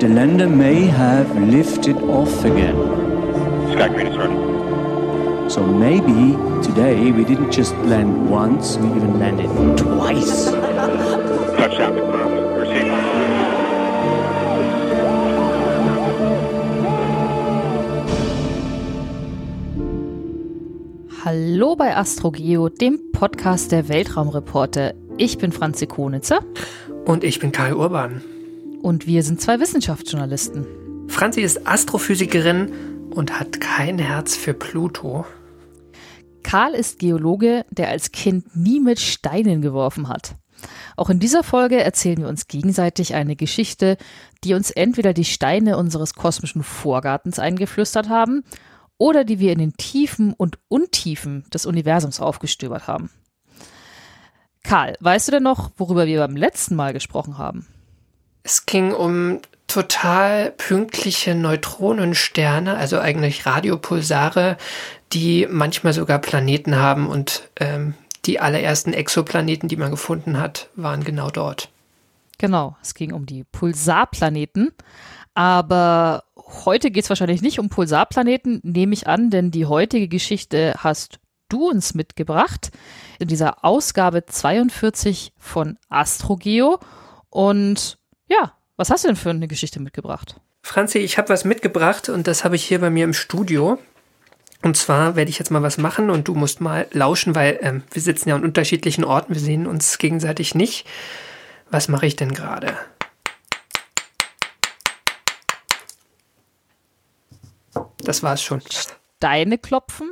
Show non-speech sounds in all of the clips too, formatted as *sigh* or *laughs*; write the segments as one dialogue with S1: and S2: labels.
S1: The lander may have lifted off again.
S2: Sky Green is running.
S1: So maybe today we didn't just land once, we even landed twice. *laughs*
S2: Touchdown confirmed. Receiving.
S3: Hallo bei AstroGeo, dem Podcast der Weltraumreporter. Ich bin Franzi Konitzer
S4: Und ich bin Karl Urban.
S3: Und wir sind zwei Wissenschaftsjournalisten.
S4: Franzi ist Astrophysikerin und hat kein Herz für Pluto.
S3: Karl ist Geologe, der als Kind nie mit Steinen geworfen hat. Auch in dieser Folge erzählen wir uns gegenseitig eine Geschichte, die uns entweder die Steine unseres kosmischen Vorgartens eingeflüstert haben oder die wir in den Tiefen und Untiefen des Universums aufgestöbert haben. Karl, weißt du denn noch, worüber wir beim letzten Mal gesprochen haben?
S4: Es ging um total pünktliche Neutronensterne, also eigentlich Radiopulsare, die manchmal sogar Planeten haben und ähm, die allerersten Exoplaneten, die man gefunden hat, waren genau dort.
S3: Genau, es ging um die Pulsarplaneten. Aber heute geht es wahrscheinlich nicht um Pulsarplaneten, nehme ich an, denn die heutige Geschichte hast du uns mitgebracht in dieser Ausgabe 42 von AstroGeo. Und ja, was hast du denn für eine Geschichte mitgebracht?
S4: Franzi, ich habe was mitgebracht und das habe ich hier bei mir im Studio. Und zwar werde ich jetzt mal was machen und du musst mal lauschen, weil ähm, wir sitzen ja an unterschiedlichen Orten, wir sehen uns gegenseitig nicht. Was mache ich denn gerade? Das war's schon.
S3: Deine Klopfen?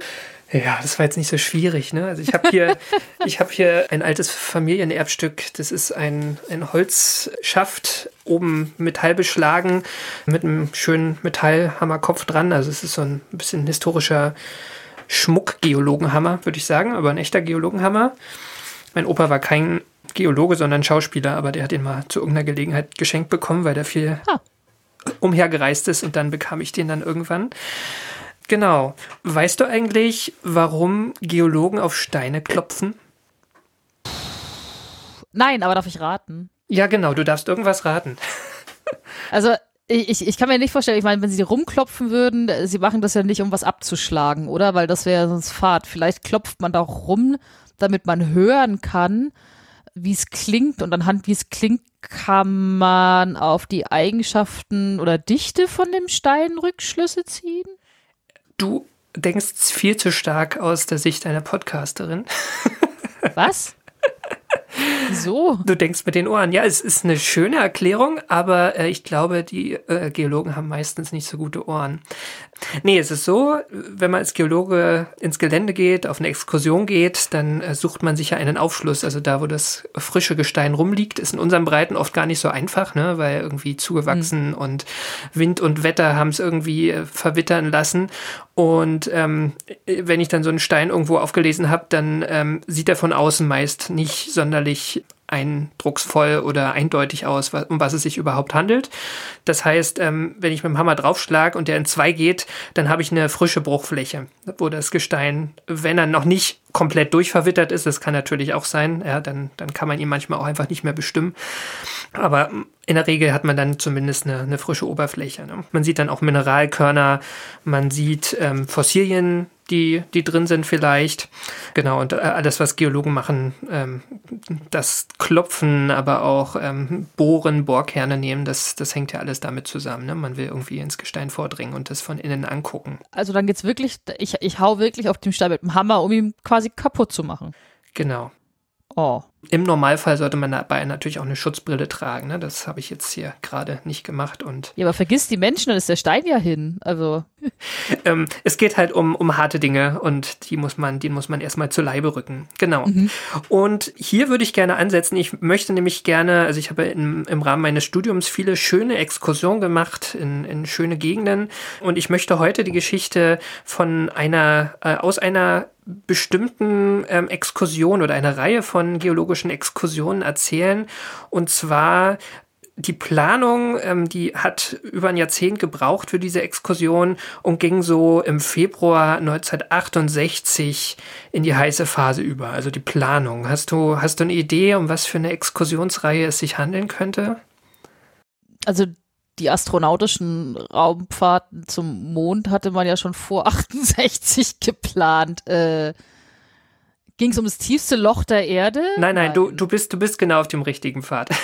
S4: Ja, das war jetzt nicht so schwierig. Ne? Also ich habe hier, *laughs* ich habe hier ein altes Familienerbstück. Das ist ein, ein Holzschaft, oben Metall beschlagen, mit einem schönen Metallhammerkopf dran. Also es ist so ein bisschen historischer Schmuck-Geologenhammer, würde ich sagen, aber ein echter Geologenhammer. Mein Opa war kein Geologe, sondern Schauspieler, aber der hat ihn mal zu irgendeiner Gelegenheit geschenkt bekommen, weil der viel
S3: Ah.
S4: umhergereist ist und dann bekam ich den dann irgendwann. Genau. Weißt du eigentlich, warum Geologen auf Steine klopfen?
S3: Nein, aber darf ich raten?
S4: Ja, genau, du darfst irgendwas raten. *laughs*
S3: Also ich, ich- kann mir nicht vorstellen, ich meine, wenn sie rumklopfen würden, sie machen das ja nicht, um was abzuschlagen, oder? Weil das wäre sonst Fahrt. Vielleicht klopft man da auch rum, damit man hören kann, wie es klingt. Und anhand, wie es klingt, kann man auf die Eigenschaften oder Dichte von dem Stein Rückschlüsse ziehen?
S4: Du denkst viel zu stark aus der Sicht einer Podcasterin.
S3: Was? *laughs* Wieso?
S4: Du denkst mit den Ohren. Ja, es ist eine schöne Erklärung, aber äh, ich glaube, die äh, Geologen haben meistens nicht so gute Ohren. Nee, es ist so, wenn man als Geologe ins Gelände geht, auf eine Exkursion geht, dann äh, sucht man sich ja einen Aufschluss. Also da, wo das frische Gestein rumliegt, ist in unseren Breiten oft gar nicht so einfach, ne? weil irgendwie zugewachsen und Wind und Wetter haben es irgendwie äh, verwittern lassen. Und ähm, wenn ich dann so einen Stein irgendwo aufgelesen habe, dann ähm, sieht er von außen meist nicht sonderlich eindrucksvoll oder eindeutig aus, um was es sich überhaupt handelt. Das heißt, ähm, wenn ich mit dem Hammer draufschlag und der in zwei geht, dann habe ich eine frische Bruchfläche, wo das Gestein, wenn er noch nicht komplett durchverwittert ist, das kann natürlich auch sein, ja, dann, dann kann man ihn manchmal auch einfach nicht mehr bestimmen. Aber in der Regel hat man dann zumindest eine, eine frische Oberfläche. Ne? Man sieht dann auch Mineralkörner, man sieht ähm, Fossilien, die, die drin sind vielleicht. Genau, und äh, alles, was Geologen machen, ähm, das Klopfen, aber auch ähm, Bohren, Bohrkerne nehmen, das, das hängt ja alles damit zusammen. Ne? Man will irgendwie ins Gestein vordringen und das von innen angucken.
S3: Also dann geht's wirklich, ich, ich hau wirklich auf den Stein mit dem Hammer, um ihn quasi kaputt zu machen.
S4: Genau.
S3: Oh.
S4: Im Normalfall sollte man dabei natürlich auch eine Schutzbrille tragen. Ne? Das habe ich jetzt hier gerade nicht gemacht. Und
S3: Ja, aber vergiss die Menschen, dann ist der Stein ja hin. Also, *laughs*
S4: ähm, es geht halt um, um harte Dinge und die muss man, die muss man erstmal zu Leibe rücken. Genau. Und hier würde ich gerne ansetzen. Ich möchte nämlich gerne, also ich habe im, im Rahmen meines Studiums viele schöne Exkursionen gemacht in, in schöne Gegenden und ich möchte heute die Geschichte von einer, äh, aus einer bestimmten ähm, Exkursion oder einer Reihe von geologischen Exkursionen erzählen. Und zwar die Planung, ähm, die hat über ein Jahrzehnt gebraucht für diese Exkursion und ging so im Februar 1968 in die heiße Phase über. Also die Planung. Hast du, hast du eine Idee, um was für eine Exkursionsreihe es sich handeln könnte?
S3: also die astronautischen Raumfahrten zum Mond hatte man ja schon vor *laughs* 68 geplant. Äh, Ging es um das tiefste Loch der Erde?
S4: Nein, nein, du, du, bist, du bist genau auf dem richtigen Pfad. *laughs*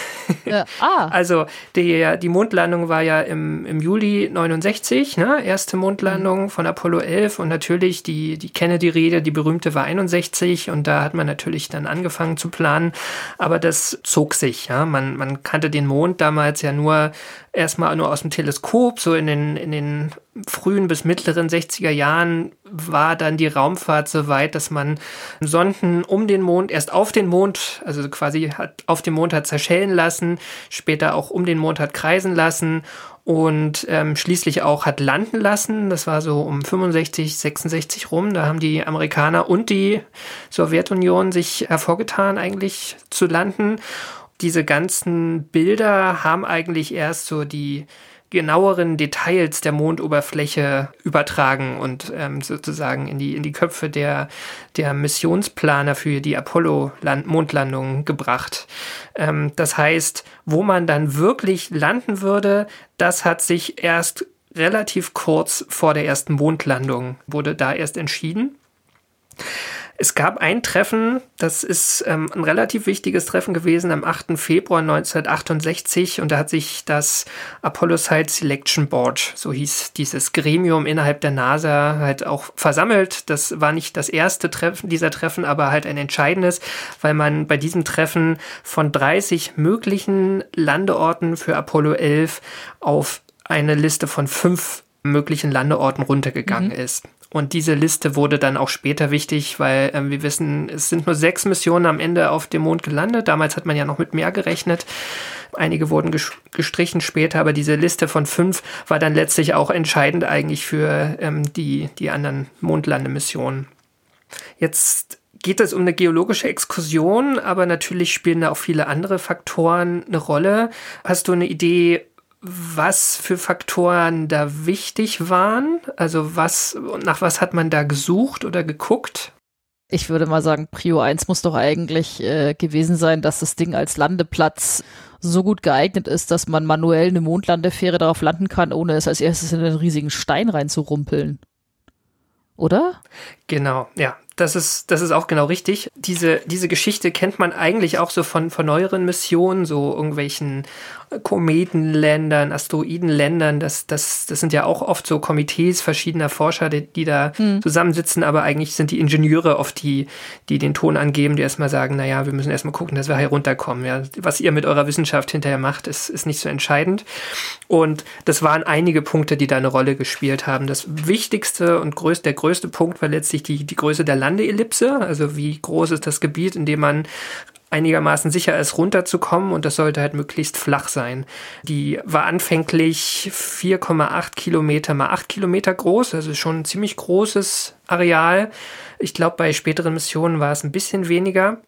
S3: Äh, *laughs* ah,
S4: Also die, die Mondlandung war ja im, im Juli 69, ne? erste
S3: Mhm.
S4: Mondlandung von Apollo 11 und natürlich die, die Kennedy-Rede, die berühmte war 61 und da hat man natürlich dann angefangen zu planen, aber das zog sich, ja, man, man kannte den Mond damals ja nur erstmal nur aus dem Teleskop, so in den, in den frühen bis mittleren 60er Jahren war dann die Raumfahrt so weit, dass man Sonden um den Mond, erst auf den Mond, also quasi hat auf dem Mond hat zerschellen lassen, später auch um den Mond hat kreisen lassen und ähm, schließlich auch hat landen lassen. Das war so um 65, 66 rum. Da haben die Amerikaner und die Sowjetunion sich hervorgetan, eigentlich zu landen. Diese ganzen Bilder haben eigentlich erst so die genaueren Details der Mondoberfläche übertragen und ähm, sozusagen in die, in die Köpfe der, der Missionsplaner für die Apollo-Mondlandung gebracht. Ähm, das heißt, wo man dann wirklich landen würde, das hat sich erst relativ kurz vor der ersten Mondlandung, wurde da erst entschieden. Es gab ein Treffen, das ist ähm, ein relativ wichtiges Treffen gewesen am 8. Februar 1968 und da hat sich das Apollo Site Selection Board, so hieß dieses Gremium innerhalb der NASA, halt auch versammelt. Das war nicht das erste Treffen dieser Treffen, aber halt ein entscheidendes, weil man bei diesem Treffen von 30 möglichen Landeorten für Apollo 11 auf eine Liste von fünf möglichen Landeorten runtergegangen ist. Und diese Liste wurde dann auch später wichtig, weil ähm, wir wissen, es sind nur sechs Missionen am Ende auf dem Mond gelandet. Damals hat man ja noch mit mehr gerechnet. Einige wurden ges- gestrichen später, aber diese Liste von fünf war dann letztlich auch entscheidend eigentlich für ähm, die, die anderen Mondlandemissionen. Jetzt geht es um eine geologische Exkursion, aber natürlich spielen da auch viele andere Faktoren eine Rolle. Hast du eine Idee, was für Faktoren da wichtig waren? Also was, nach was hat man da gesucht oder geguckt?
S3: ich würde mal sagen, Prio 1 muss doch eigentlich äh, gewesen sein, dass das Ding als Landeplatz so gut geeignet ist, dass man manuell eine Mondlandefähre darauf landen kann, ohne es als erstes in einen riesigen Stein reinzurumpeln. Oder?
S4: Genau, ja. Das ist, das ist auch genau richtig. Diese, diese Geschichte kennt man eigentlich auch so von, von neueren Missionen, so irgendwelchen Kometenländern, Asteroidenländern. Das, das, das sind ja auch oft so Komitees verschiedener Forscher, die, die da zusammensitzen, aber eigentlich sind die Ingenieure oft die, die den Ton angeben, die erstmal sagen, naja, wir müssen erstmal gucken, dass wir herunterkommen. Ja. Was ihr mit eurer Wissenschaft hinterher macht, ist, ist nicht so entscheidend. Und das waren einige Punkte, die da eine Rolle gespielt haben. Das wichtigste und größte, der größte Punkt war letztlich die, die Größe der Landeellipse, also wie groß ist das Gebiet, in dem man einigermaßen sicher ist, runterzukommen und das sollte halt möglichst flach sein. Die war anfänglich 4,8 Kilometer mal 8 Kilometer groß, also schon ein ziemlich großes Areal. Ich glaube, bei späteren Missionen war es ein bisschen weniger.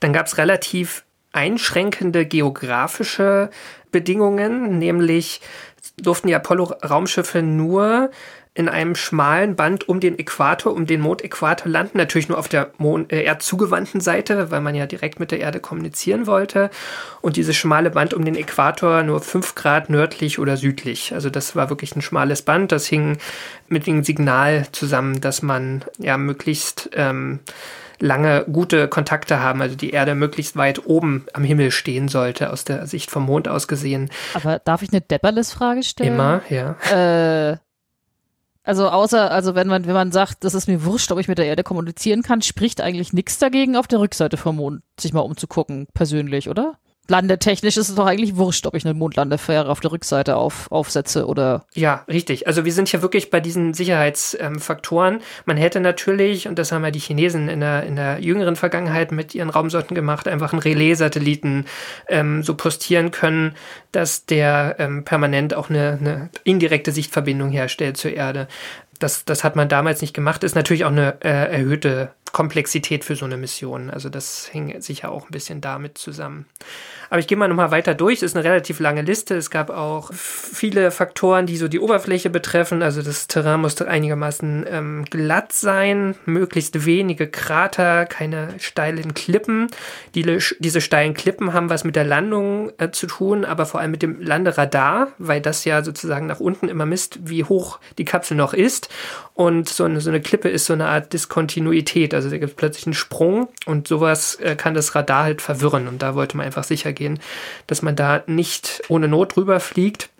S4: Dann gab es relativ einschränkende geografische Bedingungen, nämlich durften die Apollo-Raumschiffe nur in einem schmalen Band um den Äquator, um den Mondäquator landen, natürlich nur auf der Mond äh, erdzugewandten Seite, weil man ja direkt mit der Erde kommunizieren wollte. Und dieses schmale Band um den Äquator nur fünf Grad nördlich oder südlich. Also das war wirklich ein schmales Band. Das hing mit dem Signal zusammen, dass man ja möglichst ähm, lange gute Kontakte haben, also die Erde möglichst weit oben am Himmel stehen sollte, aus der Sicht vom Mond aus gesehen.
S3: Aber darf ich eine Depperles-Frage stellen?
S4: Immer, ja.
S3: Äh, Also außer, also wenn man, wenn man sagt, das ist mir wurscht, ob ich mit der Erde kommunizieren kann, spricht eigentlich nichts dagegen, auf der Rückseite vom Mond sich mal umzugucken, persönlich, oder? Landetechnisch ist es doch eigentlich wurscht, ob ich eine Mondlandefähre auf der Rückseite auf, aufsetze oder.
S4: Ja, richtig. Also wir sind hier wirklich bei diesen Sicherheitsfaktoren. Man hätte natürlich, und das haben ja die Chinesen in der, in der jüngeren Vergangenheit mit ihren Raumsonden gemacht, einfach einen Relais-Satelliten ähm, so postieren können, dass der ähm, permanent auch eine, eine indirekte Sichtverbindung herstellt zur Erde. Das, das hat man damals nicht gemacht. Ist natürlich auch eine äh, erhöhte Komplexität für so eine Mission. Also das hing sicher auch ein bisschen damit zusammen. Aber ich gehe mal nochmal weiter durch. Es ist eine relativ lange Liste. Es gab auch viele Faktoren, die so die Oberfläche betreffen. Also das Terrain musste einigermaßen ähm, glatt sein, möglichst wenige Krater, keine steilen Klippen. Die, diese steilen Klippen haben was mit der Landung äh, zu tun, aber vor allem mit dem Landeradar, weil das ja sozusagen nach unten immer misst, wie hoch die Kapsel noch ist. Und so eine, so eine Klippe ist so eine Art Diskontinuität. Also da gibt es plötzlich einen Sprung und sowas äh, kann das Radar halt verwirren. Und da wollte man einfach sicher gehen, dass man da nicht ohne Not drüber fliegt.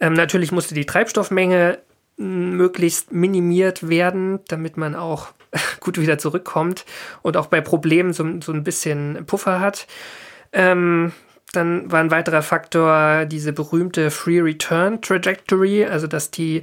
S4: Ähm, natürlich musste die Treibstoffmenge möglichst minimiert werden, damit man auch *laughs* gut wieder zurückkommt und auch bei Problemen so, so ein bisschen Puffer hat. Ähm, dann war ein weiterer Faktor diese berühmte Free Return Trajectory, also dass die,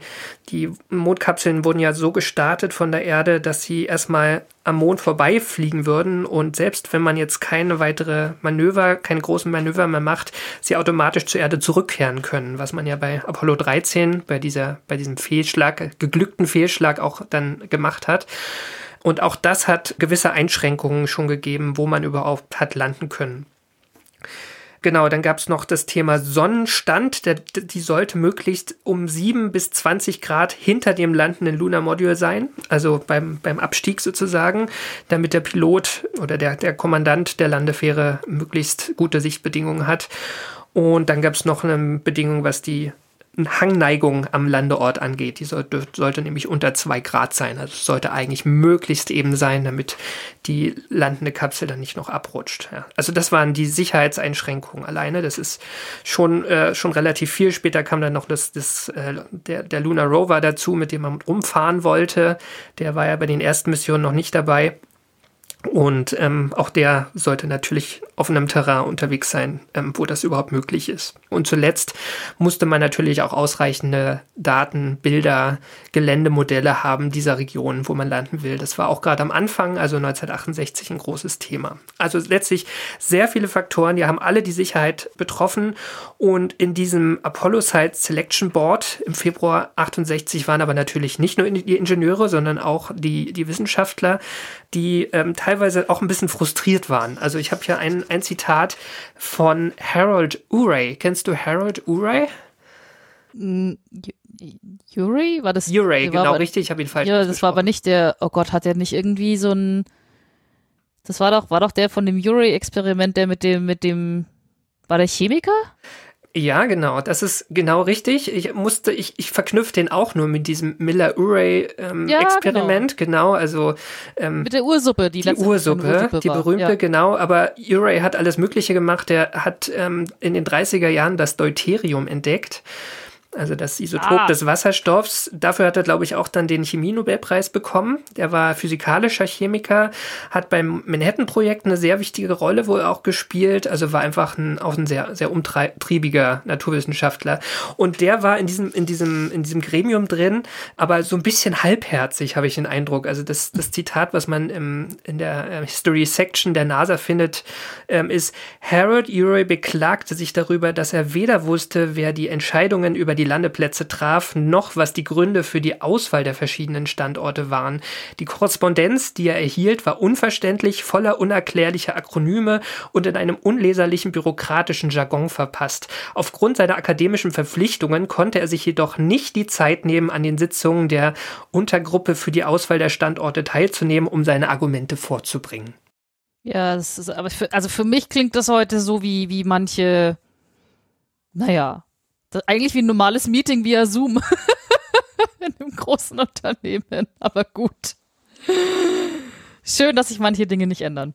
S4: die Mondkapseln wurden ja so gestartet von der Erde, dass sie erstmal am Mond vorbeifliegen würden und selbst wenn man jetzt keine weitere Manöver, keine großen Manöver mehr macht, sie automatisch zur Erde zurückkehren können, was man ja bei Apollo 13, bei dieser, bei diesem Fehlschlag, geglückten Fehlschlag auch dann gemacht hat. Und auch das hat gewisse Einschränkungen schon gegeben, wo man überhaupt hat landen können. Genau, dann gab es noch das Thema Sonnenstand. Der, die sollte möglichst um 7 bis 20 Grad hinter dem landenden Lunar Module sein, also beim, beim Abstieg sozusagen, damit der Pilot oder der, der Kommandant der Landefähre möglichst gute Sichtbedingungen hat. Und dann gab es noch eine Bedingung, was die Hangneigung am Landeort angeht. Die sollte, sollte nämlich unter zwei Grad sein. Also sollte eigentlich möglichst eben sein, damit die landende Kapsel dann nicht noch abrutscht. Ja. Also das waren die Sicherheitseinschränkungen alleine. Das ist schon, äh, schon relativ viel. Später kam dann noch das, das, äh, der, der Lunar Rover dazu, mit dem man rumfahren wollte. Der war ja bei den ersten Missionen noch nicht dabei. Und ähm, auch der sollte natürlich auf einem Terrain unterwegs sein, ähm, wo das überhaupt möglich ist. Und zuletzt musste man natürlich auch ausreichende Daten, Bilder, Geländemodelle haben dieser Region, wo man landen will. Das war auch gerade am Anfang, also 1968, ein großes Thema. Also letztlich sehr viele Faktoren, die haben alle die Sicherheit betroffen. Und in diesem Apollo Site Selection Board im Februar 68 waren aber natürlich nicht nur die Ingenieure, sondern auch die, die Wissenschaftler, die ähm, teilweise auch ein bisschen frustriert waren. Also ich habe hier ein, ein Zitat von Harold Urey. Kennst du Harold Urey?
S3: Urey? War das?
S4: Urey, genau,
S3: aber,
S4: richtig. Ich habe ihn falsch
S3: Ja, das war aber nicht der, oh Gott, hat er nicht irgendwie so ein, das war doch, war doch der von dem Urey-Experiment, der mit dem, mit dem, war der Chemiker?
S4: Ja, genau, das ist genau richtig. Ich musste, ich, ich verknüpfe den auch nur mit diesem Miller-Urey-Experiment, ähm, ja, genau. genau. also ähm,
S3: mit der Ursuppe, die,
S4: die Ursuppe,
S3: Ursuppe
S4: die berühmte, ja. genau. Aber Urey hat alles Mögliche gemacht. Er hat ähm, in den 30er Jahren das Deuterium entdeckt also das Isotop ah. des Wasserstoffs. Dafür hat er, glaube ich, auch dann den Chemie-Nobelpreis bekommen. Der war physikalischer Chemiker, hat beim Manhattan-Projekt eine sehr wichtige Rolle wohl auch gespielt, also war einfach ein, auch ein sehr, sehr umtriebiger Naturwissenschaftler. Und der war in diesem, in diesem, in diesem Gremium drin, aber so ein bisschen halbherzig, habe ich den Eindruck. Also das, das Zitat, was man im, in der äh, History Section der NASA findet, ähm, ist, Harold Urey beklagte sich darüber, dass er weder wusste, wer die Entscheidungen über die Landeplätze traf, noch was die Gründe für die Auswahl der verschiedenen Standorte waren. Die Korrespondenz, die er erhielt, war unverständlich, voller unerklärlicher Akronyme und in einem unleserlichen bürokratischen Jargon verpasst. Aufgrund seiner akademischen Verpflichtungen konnte er sich jedoch nicht die Zeit nehmen, an den Sitzungen der Untergruppe für die Auswahl der Standorte teilzunehmen, um seine Argumente vorzubringen.
S3: Ja, das ist, aber für, also für mich klingt das heute so wie, wie manche, naja, eigentlich wie ein normales Meeting via Zoom. *laughs* In einem großen Unternehmen. Aber gut. Schön, dass sich manche Dinge nicht ändern.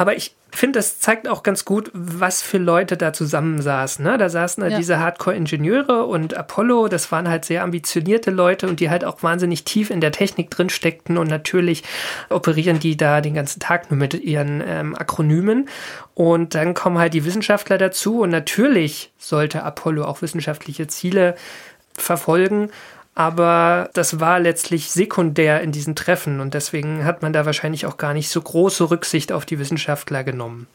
S4: Aber ich finde, das zeigt auch ganz gut, was für Leute da zusammensaßen. Ne? Da saßen halt
S3: Ja.
S4: diese Hardcore-Ingenieure und Apollo, das waren halt sehr ambitionierte Leute und die halt auch wahnsinnig tief in der Technik drin steckten und natürlich operieren die da den ganzen Tag nur mit ihren ähm, Akronymen. Und dann kommen halt die Wissenschaftler dazu und natürlich sollte Apollo auch wissenschaftliche Ziele verfolgen. Aber das war letztlich sekundär in diesen Treffen und deswegen hat man da wahrscheinlich auch gar nicht so große Rücksicht auf die Wissenschaftler genommen.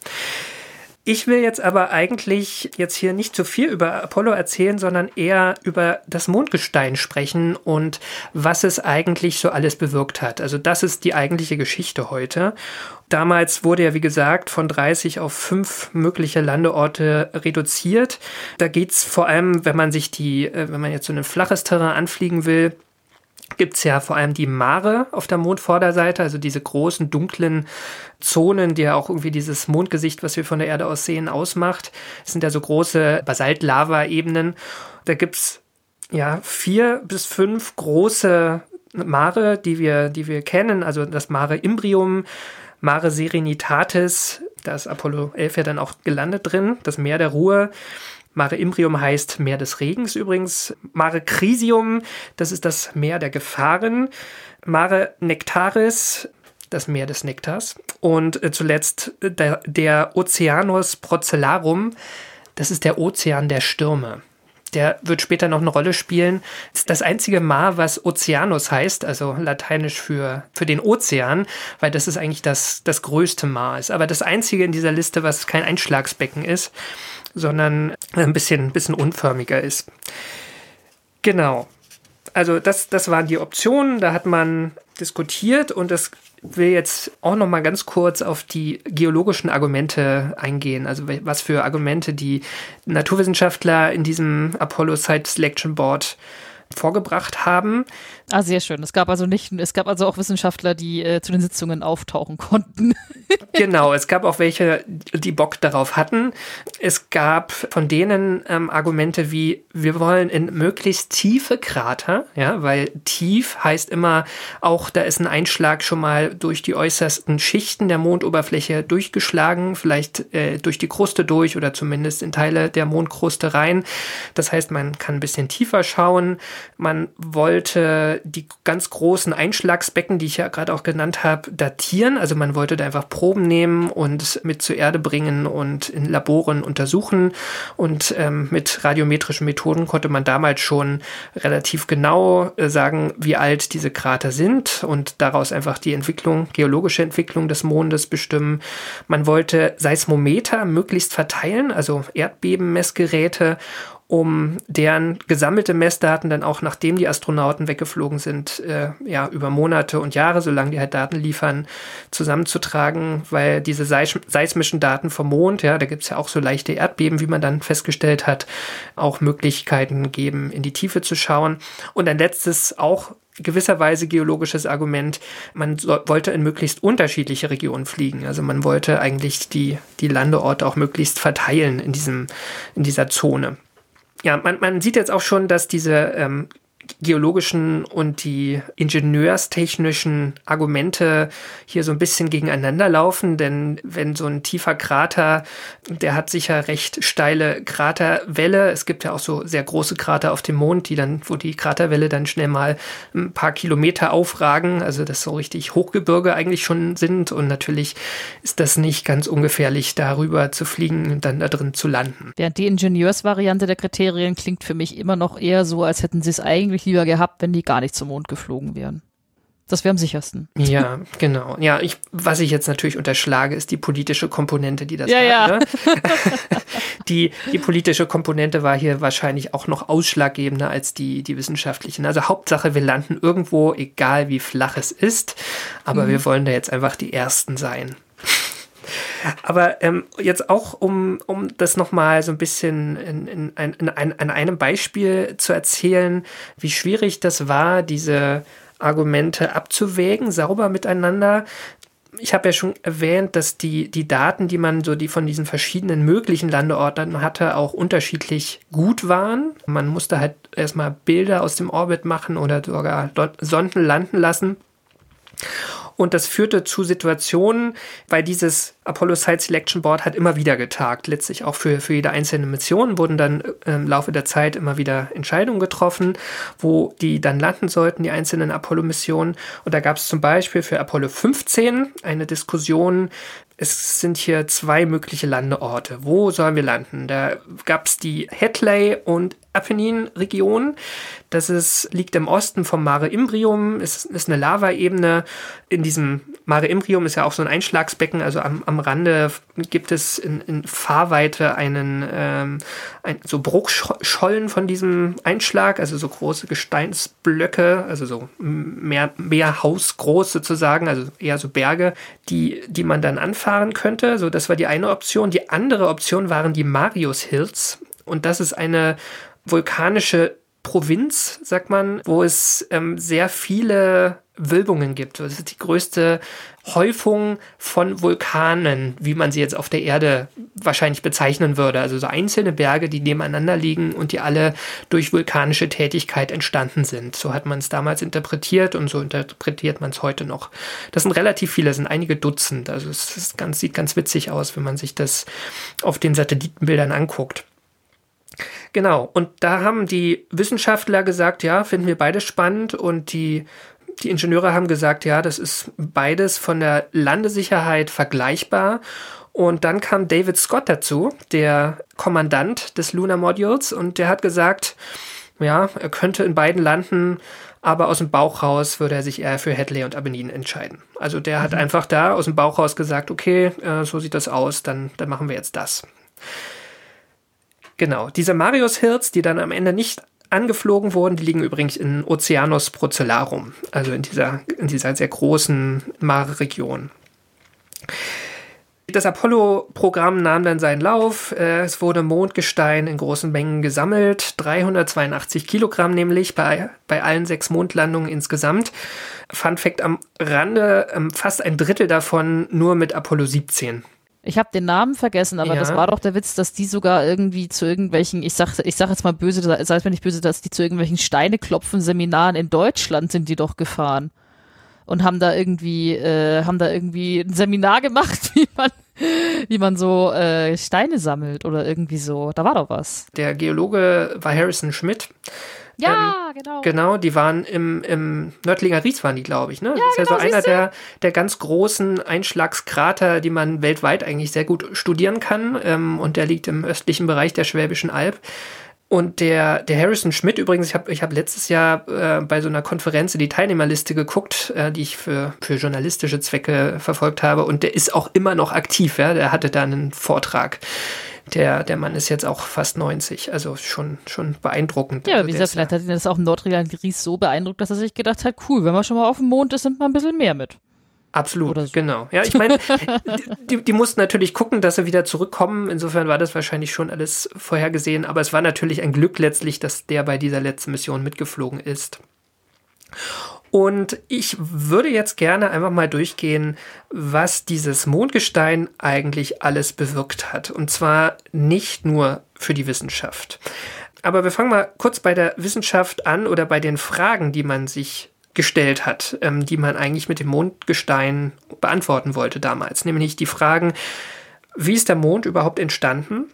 S4: Ich will jetzt aber eigentlich jetzt hier nicht so viel über Apollo erzählen, sondern eher über das Mondgestein sprechen und was es eigentlich so alles bewirkt hat. Also das ist die eigentliche Geschichte heute. Damals wurde ja, wie gesagt, von 30 auf fünf mögliche Landeorte reduziert. Da geht's vor allem, wenn man sich die, äh, wenn man jetzt so ein flaches Terrain anfliegen will, gibt's ja vor allem die Mare auf der Mondvorderseite, also diese großen dunklen Zonen, die ja auch irgendwie dieses Mondgesicht, was wir von der Erde aus sehen, ausmacht. Das sind ja so große Basalt-Lava-Ebenen. Da gibt's ja vier bis fünf große Mare, die wir, die wir kennen. Also das Mare Imbrium, Mare Serenitatis, da ist Apollo 11 ja dann auch gelandet drin, das Meer der Ruhe. Mare Imbrium heißt Meer des Regens übrigens. Mare Crisium, das ist das Meer der Gefahren. Mare Nectaris, das Meer des Nektars. Und äh, zuletzt äh, der, der Oceanus Procellarum, das ist der Ozean der Stürme. Der wird später noch eine Rolle spielen. Das ist das einzige Mar, was Oceanus heißt, also lateinisch für, für den Ozean, weil das ist eigentlich das, das größte Mar ist. Aber das einzige in dieser Liste, was kein Einschlagsbecken ist, sondern ein bisschen, bisschen unförmiger ist. Genau. Also das, das waren die Optionen, da hat man diskutiert und das will jetzt auch noch mal ganz kurz auf die geologischen Argumente eingehen. Also was für Argumente die Naturwissenschaftler in diesem Apollo Site Selection Board vorgebracht haben.
S3: Ah, sehr schön. Es gab also nicht, es gab also auch Wissenschaftler, die äh, zu den Sitzungen auftauchen konnten. *laughs*
S4: Genau, es gab auch welche, die Bock darauf hatten. Es gab von denen ähm, Argumente wie, wir wollen in möglichst tiefe Krater, ja, weil tief heißt immer auch, da ist ein Einschlag schon mal durch die äußersten Schichten der Mondoberfläche durchgeschlagen, vielleicht äh, durch die Kruste durch oder zumindest in Teile der Mondkruste rein. Das heißt, man kann ein bisschen tiefer schauen. Man wollte die ganz großen Einschlagsbecken, die ich ja gerade auch genannt habe, datieren. Also man wollte da einfach Proben nehmen und mit zur Erde bringen und in Laboren untersuchen. Und ähm, mit radiometrischen Methoden konnte man damals schon relativ genau äh, sagen, wie alt diese Krater sind und daraus einfach die Entwicklung, geologische Entwicklung des Mondes bestimmen. Man wollte Seismometer möglichst verteilen, also Erdbebenmessgeräte um deren gesammelte Messdaten dann auch, nachdem die Astronauten weggeflogen sind, äh, ja, über Monate und Jahre, solange die halt Daten liefern, zusammenzutragen, weil diese seis seismischen Daten vom Mond, ja, da gibt's ja auch so leichte Erdbeben, wie man dann festgestellt hat, auch Möglichkeiten geben, in die Tiefe zu schauen. Und ein letztes auch gewisserweise geologisches Argument, man so, wollte in möglichst unterschiedliche Regionen fliegen. Also man wollte eigentlich die, die Landeorte auch möglichst verteilen in diesem, in dieser Zone. Ja, man, man sieht jetzt auch schon, dass diese ähm, geologischen und die ingenieurstechnischen Argumente hier so ein bisschen gegeneinander laufen, denn wenn so ein tiefer Krater, der hat sicher recht steile Kraterwelle. Es gibt ja auch so sehr große Krater auf dem Mond, die dann, wo die Kraterwelle dann schnell mal ein paar Kilometer aufragen, also das so richtig Hochgebirge eigentlich schon sind und natürlich ist das nicht ganz ungefährlich, darüber zu fliegen und dann da drin zu landen.
S3: Während die Ingenieursvariante der Kriterien klingt für mich immer noch eher so, als hätten sie es eigentlich lieber gehabt, wenn die gar nicht zum Mond geflogen wären. Das wäre am sichersten.
S4: Ja, *laughs* genau. Ja, ich, was ich jetzt natürlich unterschlage, ist die politische Komponente, die das
S3: Ja,
S4: hat.
S3: ja.
S4: Ne? *laughs* die, die politische Komponente war hier wahrscheinlich auch noch ausschlaggebender als die, die wissenschaftlichen. Also Hauptsache, wir landen irgendwo, egal wie flach es ist, aber wir wollen da jetzt einfach die Ersten sein. Aber ähm, jetzt auch, um, um das nochmal so ein bisschen in, in, in, in, an einem Beispiel zu erzählen, wie schwierig das war, diese Argumente abzuwägen, sauber miteinander. Ich habe ja schon erwähnt, dass die, die Daten, die man so die von diesen verschiedenen möglichen Landeorten hatte, auch unterschiedlich gut waren. Man musste halt erstmal Bilder aus dem Orbit machen oder sogar Sonden landen lassen. Und das führte zu Situationen, weil dieses Apollo Site Selection Board hat immer wieder getagt. Letztlich auch für, für jede einzelne Mission wurden dann äh, im Laufe der Zeit immer wieder Entscheidungen getroffen, wo die dann landen sollten, die einzelnen Apollo-Missionen. Und da gab es zum Beispiel für Apollo 15 eine Diskussion, es sind hier zwei mögliche Landeorte. Wo sollen wir landen? Da gab es die Hetley und Apennin-Region. Das ist, liegt im Osten vom Mare Imbrium, ist, ist eine Lavaebene. In diesem Mare Imbrium ist ja auch so ein Einschlagsbecken, also am, am Rande gibt es in, in Fahrweite einen, ähm, ein, so Bruchschollen von diesem Einschlag, also so große Gesteinsblöcke, also so mehr, mehr hausgroß sozusagen, also eher so Berge, die, die man dann anfahren könnte. So, das war die eine Option. Die andere Option waren die Marius Hills. Und das ist eine vulkanische Provinz, sagt man, wo es ähm, sehr viele Wölbungen gibt. Das ist die größte Häufung von Vulkanen, wie man sie jetzt auf der Erde wahrscheinlich bezeichnen würde. Also so einzelne Berge, die nebeneinander liegen und die alle durch vulkanische Tätigkeit entstanden sind. So hat man es damals interpretiert und so interpretiert man es heute noch. Das sind relativ viele, das sind einige Dutzend. Also es ganz, sieht ganz witzig aus, wenn man sich das auf den Satellitenbildern anguckt. Genau, und da haben die Wissenschaftler gesagt, ja, finden wir beide spannend und die, die Ingenieure haben gesagt, ja, das ist beides von der Landesicherheit vergleichbar. Und dann kam David Scott dazu, der Kommandant des Lunar Modules, und der hat gesagt, ja, er könnte in beiden landen, aber aus dem Bauch raus würde er sich eher für Hadley und Abenin entscheiden. Also der hat mhm. einfach da aus dem Bauch raus gesagt, okay, äh, so sieht das aus, dann, dann machen wir jetzt das. Genau, diese Marius-Hirts, die dann am Ende nicht angeflogen wurden, die liegen übrigens in Oceanus Procellarum, also in dieser, in dieser sehr großen Mare-Region. Das Apollo-Programm nahm dann seinen Lauf. Äh, es wurde Mondgestein in großen Mengen gesammelt. 382 Kilogramm nämlich bei, bei allen sechs Mondlandungen insgesamt. Fun Fact am Rande, ähm, fast ein Drittel davon nur mit Apollo 17.
S3: Ich habe den Namen vergessen, aber ja. das war doch der Witz, dass die sogar irgendwie zu irgendwelchen, ich sag, ich sag jetzt mal böse, sei es mir nicht böse, dass die zu irgendwelchen Steineklopfen-Seminaren in Deutschland sind die doch gefahren und haben da irgendwie, äh, haben da irgendwie ein Seminar gemacht, *laughs* wie man, *laughs* wie man so äh, Steine sammelt oder irgendwie so. Da war doch was.
S4: Der Geologe war Harrison Schmidt.
S3: Ja, ähm, genau.
S4: Genau, die waren im, im Nördlinger Ries waren die, glaube ich. Ne?
S3: Ja,
S4: das ist
S3: genau,
S4: ja so einer der, der ganz großen Einschlagskrater, die man weltweit eigentlich sehr gut studieren kann. Ähm, und der liegt im östlichen Bereich der Schwäbischen Alb. Und der, der Harrison Schmidt übrigens, ich habe ich hab letztes Jahr äh, bei so einer Konferenz die Teilnehmerliste geguckt, äh, die ich für, für journalistische Zwecke verfolgt habe. Und der ist auch immer noch aktiv. Ja? Der hatte da einen Vortrag der, der Mann ist jetzt auch fast 90, also schon, schon beeindruckend.
S3: Ja,
S4: also
S3: wie gesagt, vielleicht hat ihn das auch im Nordrhein Ries so beeindruckt, dass er sich gedacht hat, cool, wenn wir schon mal auf dem Mond ist, nimmt man ein bisschen mehr mit.
S4: Absolut, so. genau. Ja, ich meine, die, die mussten natürlich gucken, dass sie wieder zurückkommen. Insofern war das wahrscheinlich schon alles vorhergesehen. Aber es war natürlich ein Glück letztlich, dass der bei dieser letzten Mission mitgeflogen ist. Und ich würde jetzt gerne einfach mal durchgehen, was dieses Mondgestein eigentlich alles bewirkt hat. Und zwar nicht nur für die Wissenschaft. Aber wir fangen mal kurz bei der Wissenschaft an oder bei den Fragen, die man sich gestellt hat, ähm, die man eigentlich mit dem Mondgestein beantworten wollte damals. Nämlich die Fragen, wie ist der Mond überhaupt entstanden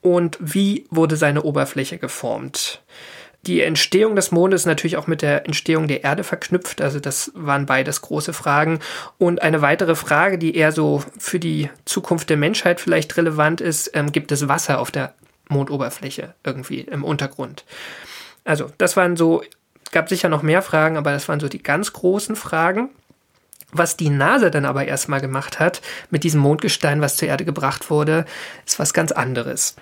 S4: und wie wurde seine Oberfläche geformt? Die Entstehung des Mondes ist natürlich auch mit der Entstehung der Erde verknüpft. Also das waren beides große Fragen. Und eine weitere Frage, die eher so für die Zukunft der Menschheit vielleicht relevant ist, ähm, gibt es Wasser auf der Mondoberfläche irgendwie im Untergrund? Also das waren so, gab sicher noch mehr Fragen, aber das waren so die ganz großen Fragen. Was die NASA dann aber erstmal gemacht hat mit diesem Mondgestein, was zur Erde gebracht wurde, ist was ganz anderes.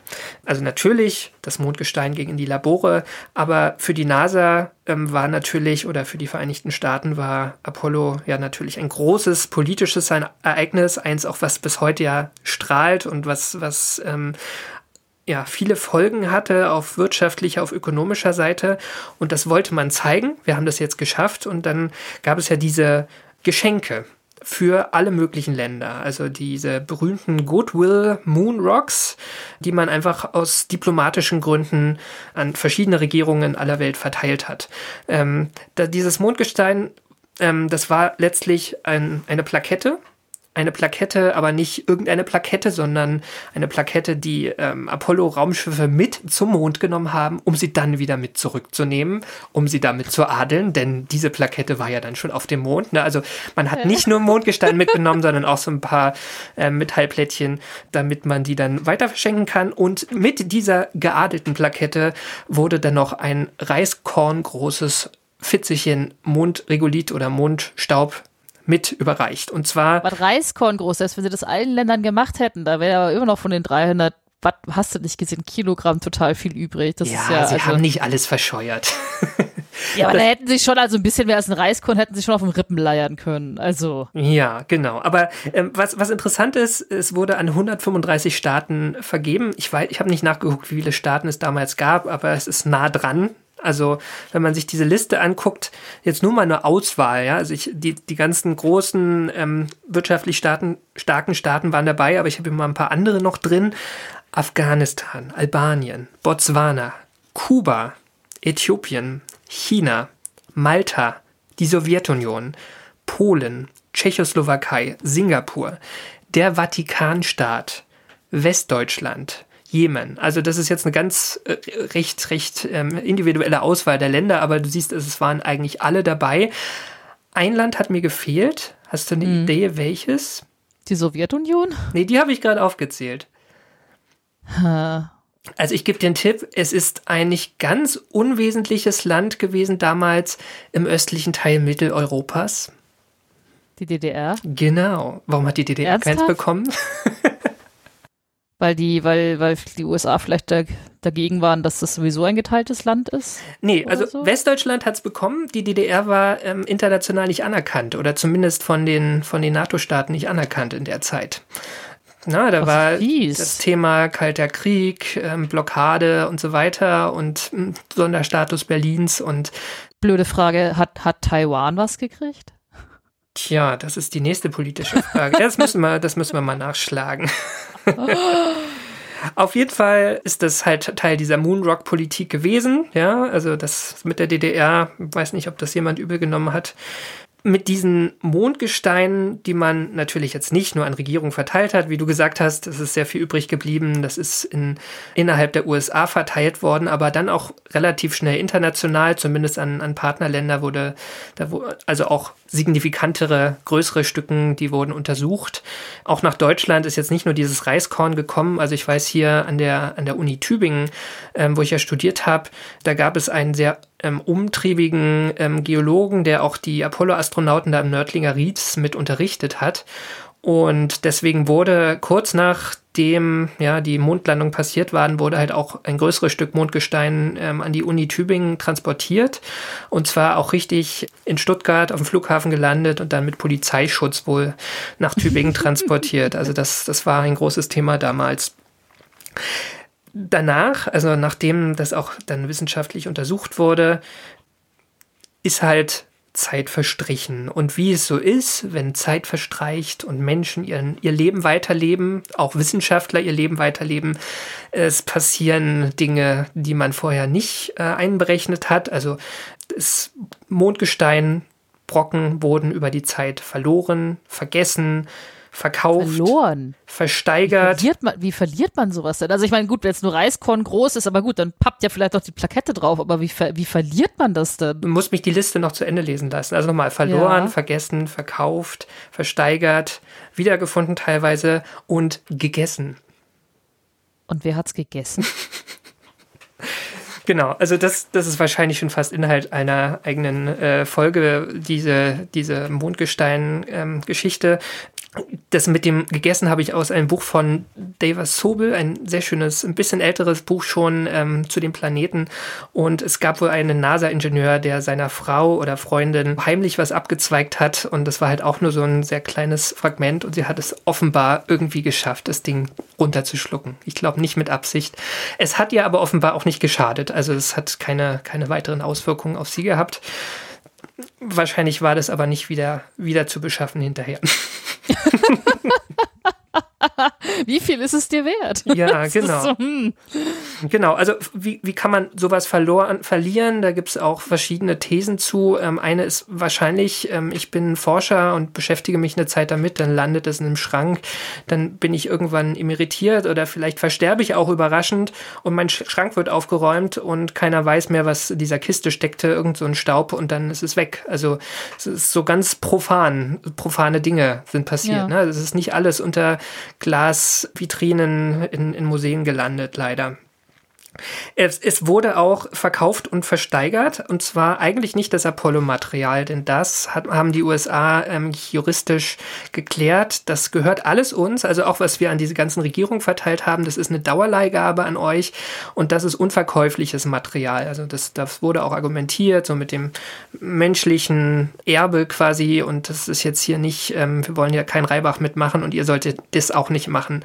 S4: Also natürlich, das Mondgestein ging in die Labore, aber für die NASA ähm, war natürlich oder für die Vereinigten Staaten war Apollo ja natürlich ein großes politisches Ereignis, eins auch was bis heute ja strahlt und was, was ähm, ja, viele Folgen hatte auf wirtschaftlicher, auf ökonomischer Seite. Und das wollte man zeigen. Wir haben das jetzt geschafft. Und dann gab es ja diese Geschenke für alle möglichen Länder. Also diese berühmten Goodwill Moon Rocks, die man einfach aus diplomatischen Gründen an verschiedene Regierungen aller Welt verteilt hat. Ähm, dieses Mondgestein Ähm, das war letztlich ein, eine Plakette. Eine Plakette, aber nicht irgendeine Plakette, sondern eine Plakette, die ähm, Apollo-Raumschiffe mit zum Mond genommen haben, um sie dann wieder mit zurückzunehmen, um sie damit zu adeln, denn diese Plakette war ja dann schon auf dem Mond. Ne? Also man hat nicht nur Mondgestein mitgenommen, sondern auch so ein paar äh, Metallplättchen, damit man die dann weiter verschenken kann. Und mit dieser geadelten Plakette wurde dann noch ein Reiskorn großes Fitzelchen Mondregulit oder Mondstaub mit überreicht. Und zwar
S3: Was Reiskorn groß ist, wenn sie das allen Ländern gemacht hätten, da wäre aber immer noch von den 300, was hast du nicht gesehen, Kilogramm total viel übrig. Das
S4: ja,
S3: ist ja,
S4: sie
S3: also,
S4: haben nicht alles verscheuert. *laughs*
S3: ja, aber da hätten sie schon, also ein bisschen mehr als ein Reiskorn, hätten sie schon auf dem Rippen leiern können. Also.
S4: Ja, genau. Aber ähm, was, was interessant ist, es wurde an 135 Staaten vergeben. Ich weiß, ich habe nicht nachgeguckt, wie viele Staaten es damals gab, aber es ist nah dran. Also, wenn man sich diese Liste anguckt, jetzt nur mal eine Auswahl, ja, also ich, die, die ganzen großen ähm, wirtschaftlich starken, starken Staaten waren dabei, aber ich habe mal ein paar andere noch drin. Afghanistan, Albanien, Botswana, Kuba, Äthiopien, China, Malta, die Sowjetunion, Polen, Tschechoslowakei, Singapur, der Vatikanstaat, Westdeutschland, Jemen. Also das ist jetzt eine ganz äh, recht, recht ähm, individuelle Auswahl der Länder, aber du siehst, es waren eigentlich alle dabei. Ein Land hat mir gefehlt. Hast du eine
S3: Mhm.
S4: Idee, welches?
S3: Die Sowjetunion?
S4: Nee, die habe ich gerade aufgezählt.
S3: Äh,
S4: Also ich gebe dir einen Tipp, es ist ein nicht ganz unwesentliches Land gewesen damals im östlichen Teil Mitteleuropas.
S3: Die DDR?
S4: Genau. Warum hat die DDR keins
S3: Ernsthaft?
S4: bekommen? *laughs*
S3: Weil die, weil, weil die USA vielleicht da, dagegen waren, dass das sowieso ein geteiltes Land ist?
S4: Nee, also
S3: so?
S4: Westdeutschland hat's bekommen, die DDR war ähm, international nicht anerkannt oder zumindest von den, von den NATO-Staaten nicht anerkannt in der Zeit. Na, da
S3: Ach,
S4: war
S3: fies.
S4: das Thema Kalter Krieg, ähm, Blockade und so weiter und ähm, Sonderstatus Berlins und
S3: Blöde Frage, hat, hat Taiwan was gekriegt?
S4: tja, das ist die nächste politische Frage. Das müssen wir, das müssen wir mal nachschlagen. *laughs* *laughs* Auf jeden Fall ist das halt Teil dieser Moonrock-Politik gewesen. Ja, also das mit der DDR, weiß nicht, ob das jemand übel genommen hat. Mit diesen Mondgesteinen, die man natürlich jetzt nicht nur an Regierungen verteilt hat, wie du gesagt hast, es ist sehr viel übrig geblieben. Das ist in, innerhalb der USA verteilt worden, aber dann auch relativ schnell international, zumindest an, an Partnerländer wurde, da wo, also auch signifikantere, größere Stücken, die wurden untersucht. Auch nach Deutschland ist jetzt nicht nur dieses Reiskorn gekommen. Also ich weiß hier an der, an der Uni Tübingen, ähm, wo ich ja studiert habe, da gab es einen sehr ähm, umtriebigen ähm, Geologen, der auch die Apollo-Astronauten da im Nördlinger Rieds mit unterrichtet hat. Und deswegen wurde kurz nachdem ja die Mondlandung passiert waren, wurde halt auch ein größeres Stück Mondgestein ähm, an die Uni Tübingen transportiert. Und zwar auch richtig in Stuttgart auf dem Flughafen gelandet und dann mit Polizeischutz wohl nach Tübingen *laughs* transportiert. Also das, das war ein großes Thema damals. Danach, also nachdem das auch dann wissenschaftlich untersucht wurde, ist halt Zeit verstrichen. Und wie es so ist, wenn Zeit verstreicht und Menschen ihren, ihr Leben weiterleben, auch Wissenschaftler ihr Leben weiterleben, es passieren Dinge, die man vorher nicht äh, einberechnet hat. Also das Mondgestein, Brocken wurden über die Zeit verloren, vergessen, verkauft,
S3: Verloren.
S4: versteigert.
S3: Verliert man, wie verliert man sowas denn? Also ich meine, gut, wenn jetzt nur Reiskorn groß ist, aber gut, dann pappt ja vielleicht noch die Plakette drauf, aber wie, wie verliert man das denn?
S4: Du musst mich die Liste noch zu Ende lesen lassen. Also nochmal verloren,
S3: Ja.
S4: vergessen, verkauft, versteigert, wiedergefunden teilweise und gegessen.
S3: Und wer hat's gegessen? *laughs*
S4: Genau, also das, das ist wahrscheinlich schon fast Inhalt einer eigenen äh, Folge, diese, diese Mondgestein-Geschichte. das mit dem Gegessen habe ich aus einem Buch von David Sobel, ein sehr schönes, ein bisschen älteres Buch schon ähm, zu den Planeten. Und es gab wohl einen NASA-Ingenieur, der seiner Frau oder Freundin heimlich was abgezweigt hat. Und das war halt auch nur so ein sehr kleines Fragment. Und sie hat es offenbar irgendwie geschafft, das Ding runterzuschlucken. Ich glaube nicht mit Absicht. Es hat ihr aber offenbar auch nicht geschadet. Also es hat keine, keine weiteren Auswirkungen auf sie gehabt. Wahrscheinlich war das aber nicht wieder, wieder zu beschaffen hinterher. *laughs* *laughs*
S3: Wie viel ist es dir wert?
S4: Ja, *laughs* genau.
S3: So, hm.
S4: Genau, also wie, wie kann man sowas verloren, verlieren? Da gibt es auch verschiedene Thesen zu. Ähm, eine ist wahrscheinlich, ähm, ich bin Forscher und beschäftige mich eine Zeit damit, dann landet es in einem Schrank, dann bin ich irgendwann emeritiert oder vielleicht versterbe ich auch überraschend und mein Schrank wird aufgeräumt und keiner weiß mehr, was in dieser Kiste steckte, irgend so ein Staub und dann ist es weg. Also es ist so ganz profan, profane Dinge sind passiert. Ja. Ne? Es ist nicht alles unter Glasvitrinen in, in Museen gelandet, leider. Es, es, wurde auch verkauft und versteigert, und zwar eigentlich nicht das Apollo-Material, denn das hat, haben die USA ähm, juristisch geklärt. Das gehört alles uns, also auch was wir an diese ganzen Regierungen verteilt haben, das ist eine Dauerleihgabe an euch und das ist unverkäufliches Material. Also das, das wurde auch argumentiert, so mit dem menschlichen Erbe quasi, und das ist jetzt hier nicht, ähm, wir wollen ja kein Reibach mitmachen und ihr solltet das auch nicht machen.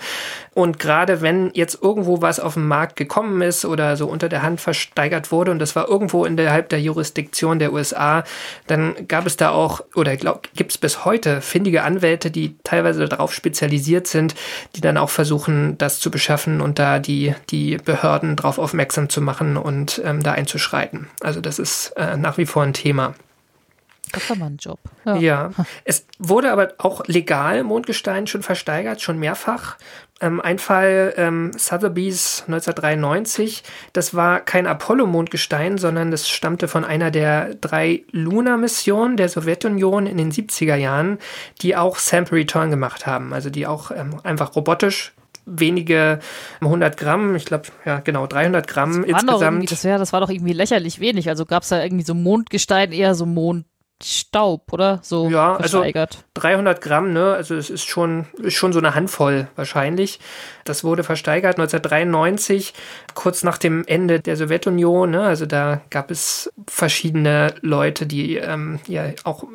S4: Und gerade wenn jetzt irgendwo was auf den Markt gekommen ist, oder so unter der Hand versteigert wurde und das war irgendwo innerhalb der Jurisdiktion der USA, dann gab es da auch oder gibt es bis heute findige Anwälte, die teilweise darauf spezialisiert sind, die dann auch versuchen, das zu beschaffen und da die, die Behörden darauf aufmerksam zu machen und ähm, da einzuschreiten. Also das ist äh, nach wie vor ein Thema.
S3: Das war mal ein Job.
S4: Ja. ja. Es wurde aber auch legal Mondgestein schon versteigert, schon mehrfach. Ähm, ein Fall ähm, Sotheby's 1993, das war kein Apollo-Mondgestein, sondern das stammte von einer der drei Luna-Missionen der Sowjetunion in den 70er Jahren, die auch Sample Return gemacht haben, also die auch ähm, einfach robotisch wenige 100 Gramm, ich glaube, ja genau, 300 Gramm
S3: das
S4: insgesamt.
S3: Das, wär, das war doch irgendwie lächerlich wenig. Also gab es da irgendwie so Mondgestein, eher so Mond Staub, oder? So
S4: ja, versteigert. also 300 Gramm, ne? Also es ist schon, ist schon so eine Handvoll wahrscheinlich. Das wurde versteigert 1993, kurz nach dem Ende der Sowjetunion. Ne? Also da gab es verschiedene Leute, die ähm, ja auch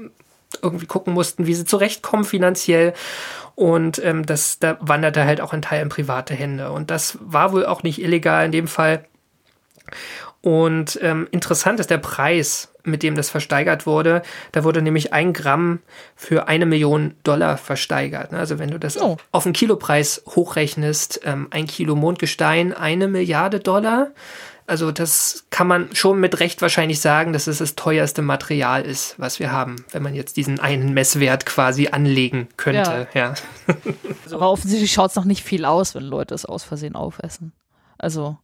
S4: irgendwie gucken mussten, wie sie zurechtkommen finanziell. Und ähm, das, da wanderte halt auch ein Teil in private Hände. Und das war wohl auch nicht illegal in dem Fall. Und ähm, interessant ist der Preis, mit dem das versteigert wurde. Da wurde nämlich ein Gramm für eine Million Dollar versteigert. Also wenn du das oh. auf, den Kilopreis hochrechnest, ähm, ein Kilo Mondgestein, eine Milliarde Dollar. Also das kann man schon mit Recht wahrscheinlich sagen, dass es das teuerste Material ist, was wir haben, wenn man jetzt diesen einen Messwert quasi anlegen könnte. Ja. ja. *laughs*
S3: Aber offensichtlich schaut es noch nicht viel aus, wenn Leute es aus Versehen aufessen. Also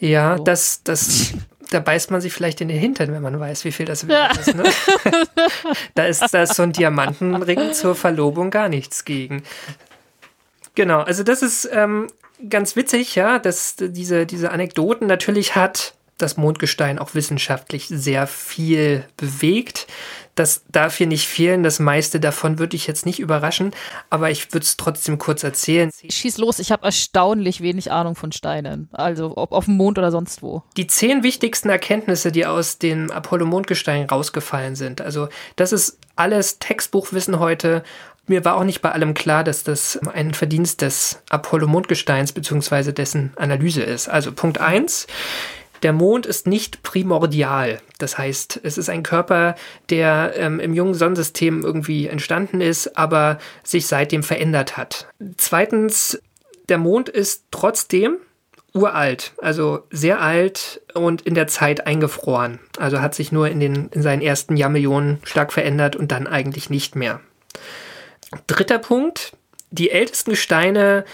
S4: ja, so. das, das, *laughs* da beißt man sich vielleicht in den Hintern, wenn man weiß, wie viel das wert ist. Ne? *laughs* da ist das so ein Diamantenring zur Verlobung gar nichts gegen. Genau, also das ist ähm, ganz witzig, ja, dass diese, diese Anekdoten natürlich hat das Mondgestein auch wissenschaftlich sehr viel bewegt. Das darf hier nicht fehlen. Das meiste davon würde ich jetzt nicht überraschen, aber ich würde es trotzdem kurz erzählen.
S3: Schieß los, ich habe erstaunlich wenig Ahnung von Steinen. Also ob auf dem Mond oder sonst wo.
S4: Die zehn wichtigsten Erkenntnisse, die aus dem Apollo-Mondgestein rausgefallen sind. Also das ist alles Textbuchwissen heute. Mir war auch nicht bei allem klar, dass das ein Verdienst des Apollo-Mondgesteins bzw. dessen Analyse ist. Also Punkt eins der Mond ist nicht primordial. Das heißt, es ist ein Körper, der ähm, im jungen Sonnensystem irgendwie entstanden ist, aber sich seitdem verändert hat. Zweitens, der Mond ist trotzdem uralt, also sehr alt und in der Zeit eingefroren. Also hat sich nur in, den, in seinen ersten Jahrmillionen stark verändert und dann eigentlich nicht mehr. Dritter Punkt, die ältesten Gesteine,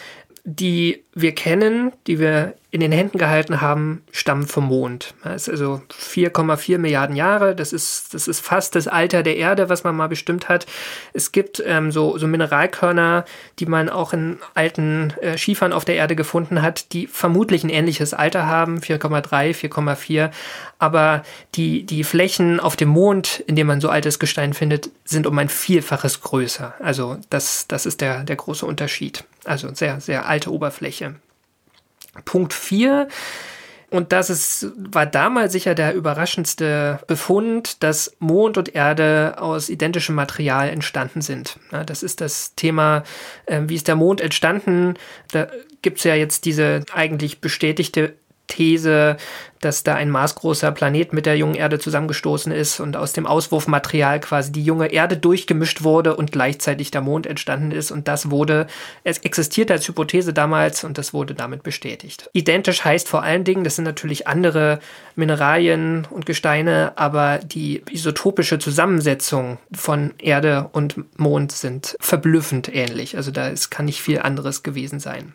S4: die wir kennen, die wir in den Händen gehalten haben, stammen vom Mond. Das ist also 4,4 Milliarden Jahre. Das ist, das ist fast das Alter der Erde, was man mal bestimmt hat. Es gibt ähm, so, so Mineralkörner, die man auch in alten äh, Schiefern auf der Erde gefunden hat, die vermutlich ein ähnliches Alter haben, 4,3, 4,4. Aber die, die Flächen auf dem Mond, in denen man so altes Gestein findet, sind um ein Vielfaches größer. Also das, das ist der, der große Unterschied. Also sehr, sehr alte Oberfläche. Punkt 4. Und das ist, war damals sicher der überraschendste Befund, dass Mond und Erde aus identischem Material entstanden sind. Ja, das ist das Thema, äh, wie ist der Mond entstanden? Da gibt es ja jetzt diese eigentlich bestätigte These, dass da ein maßgroßer Planet mit der jungen Erde zusammengestoßen ist und aus dem Auswurfmaterial quasi die junge Erde durchgemischt wurde und gleichzeitig der Mond entstanden ist. Und das wurde, es existierte als Hypothese damals und das wurde damit bestätigt. Identisch heißt vor allen Dingen, das sind natürlich andere Mineralien und Gesteine, aber die isotopische Zusammensetzung von Erde und Mond sind verblüffend ähnlich. Also da ist, kann nicht viel anderes gewesen sein.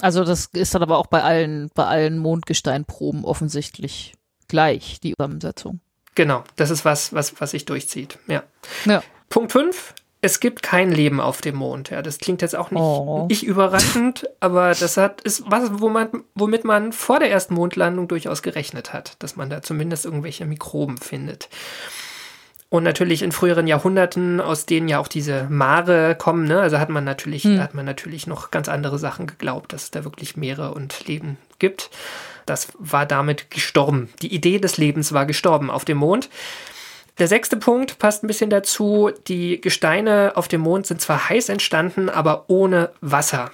S3: Also das ist dann aber auch bei allen, bei allen Mondgesteinproben offensichtlich gleich, die Zusammensetzung.
S4: Genau, das ist was, was, was sich durchzieht. Ja.
S3: Ja.
S4: Punkt 5. Es gibt kein Leben auf dem Mond. Ja, das klingt jetzt auch nicht,
S3: Oh.
S4: nicht überraschend, aber das hat, ist was, wo man, womit man vor der ersten Mondlandung durchaus gerechnet hat, dass man da zumindest irgendwelche Mikroben findet. Und natürlich in früheren Jahrhunderten, aus denen ja auch diese Mare kommen, ne? also hat man natürlich,
S3: Hm.
S4: hat man natürlich noch ganz andere Sachen geglaubt, dass es da wirklich Meere und Leben gibt. Das war damit gestorben. Die Idee des Lebens war gestorben auf dem Mond. Der sechste Punkt passt ein bisschen dazu. Die Gesteine auf dem Mond sind zwar heiß entstanden, aber ohne Wasser.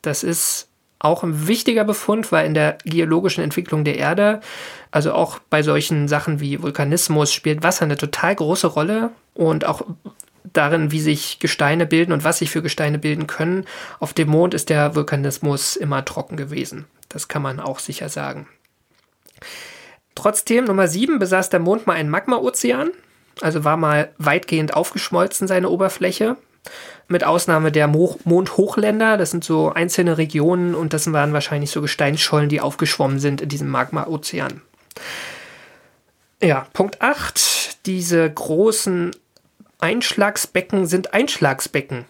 S4: Das ist auch ein wichtiger Befund, weil in der geologischen Entwicklung der Erde, also auch bei solchen Sachen wie Vulkanismus, spielt Wasser eine total große Rolle und auch darin, wie sich Gesteine bilden und was sich für Gesteine bilden können. Auf dem Mond ist der Vulkanismus immer trocken gewesen. Das kann man auch sicher sagen. Trotzdem, Nummer 7 besaß der Mond mal einen Magma-Ozean, also war mal weitgehend aufgeschmolzen seine Oberfläche, mit Ausnahme der Mo Mondhochländer, das sind so einzelne Regionen und das waren wahrscheinlich so Gesteinsschollen, die aufgeschwommen sind in diesem Magma-Ozean. Ja, Punkt 8, diese großen Einschlagsbecken sind Einschlagsbecken.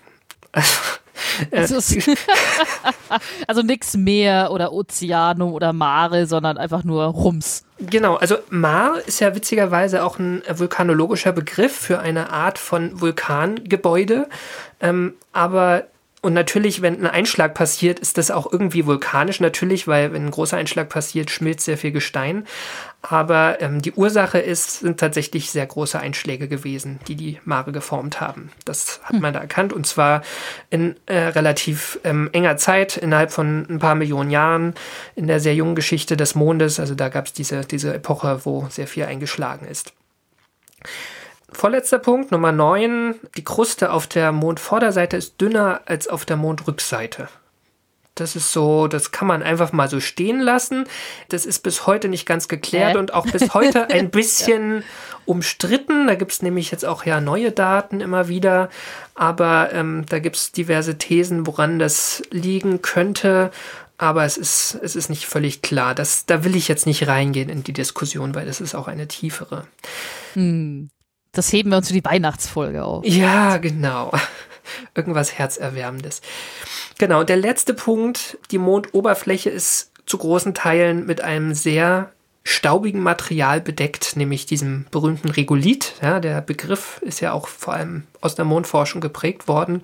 S3: Ist- *laughs* *laughs* also nix Meer oder Ozeanum oder Mare, sondern einfach nur Rums.
S4: Genau, also Mar ist ja witzigerweise auch ein vulkanologischer Begriff für eine Art von Vulkangebäude. Ähm, aber und natürlich, wenn ein Einschlag passiert, ist das auch irgendwie vulkanisch, natürlich, weil wenn ein großer Einschlag passiert, schmilzt sehr viel Gestein. Aber ähm, die Ursache ist, sind tatsächlich sehr große Einschläge gewesen, die die Mare geformt haben. Das hat man da erkannt und zwar in äh, relativ ähm, enger Zeit, innerhalb von ein paar Millionen Jahren, in der sehr jungen Geschichte des Mondes. Also da gab es diese, diese Epoche, wo sehr viel eingeschlagen ist. Vorletzter Punkt, Nummer 9. Die Kruste auf der Mondvorderseite ist dünner als auf der Mondrückseite. Das ist so, das kann man einfach mal so stehen lassen. Das ist bis heute nicht ganz geklärt
S3: Hä?
S4: und auch bis heute *laughs* ein bisschen umstritten. Da gibt es nämlich jetzt auch ja neue Daten immer wieder. Aber ähm, da gibt es diverse Thesen, woran das liegen könnte. Aber es ist, es ist nicht völlig klar. Das, da will ich jetzt nicht reingehen in die Diskussion, weil das ist auch eine tiefere.
S3: Das heben wir uns für die Weihnachtsfolge auf.
S4: Ja, genau. *laughs* Irgendwas Herzerwärmendes. Genau, und der letzte Punkt, die Mondoberfläche ist zu großen Teilen mit einem sehr staubigen Material bedeckt, nämlich diesem berühmten Regolith. Ja, der Begriff ist ja auch vor allem aus der Mondforschung geprägt worden,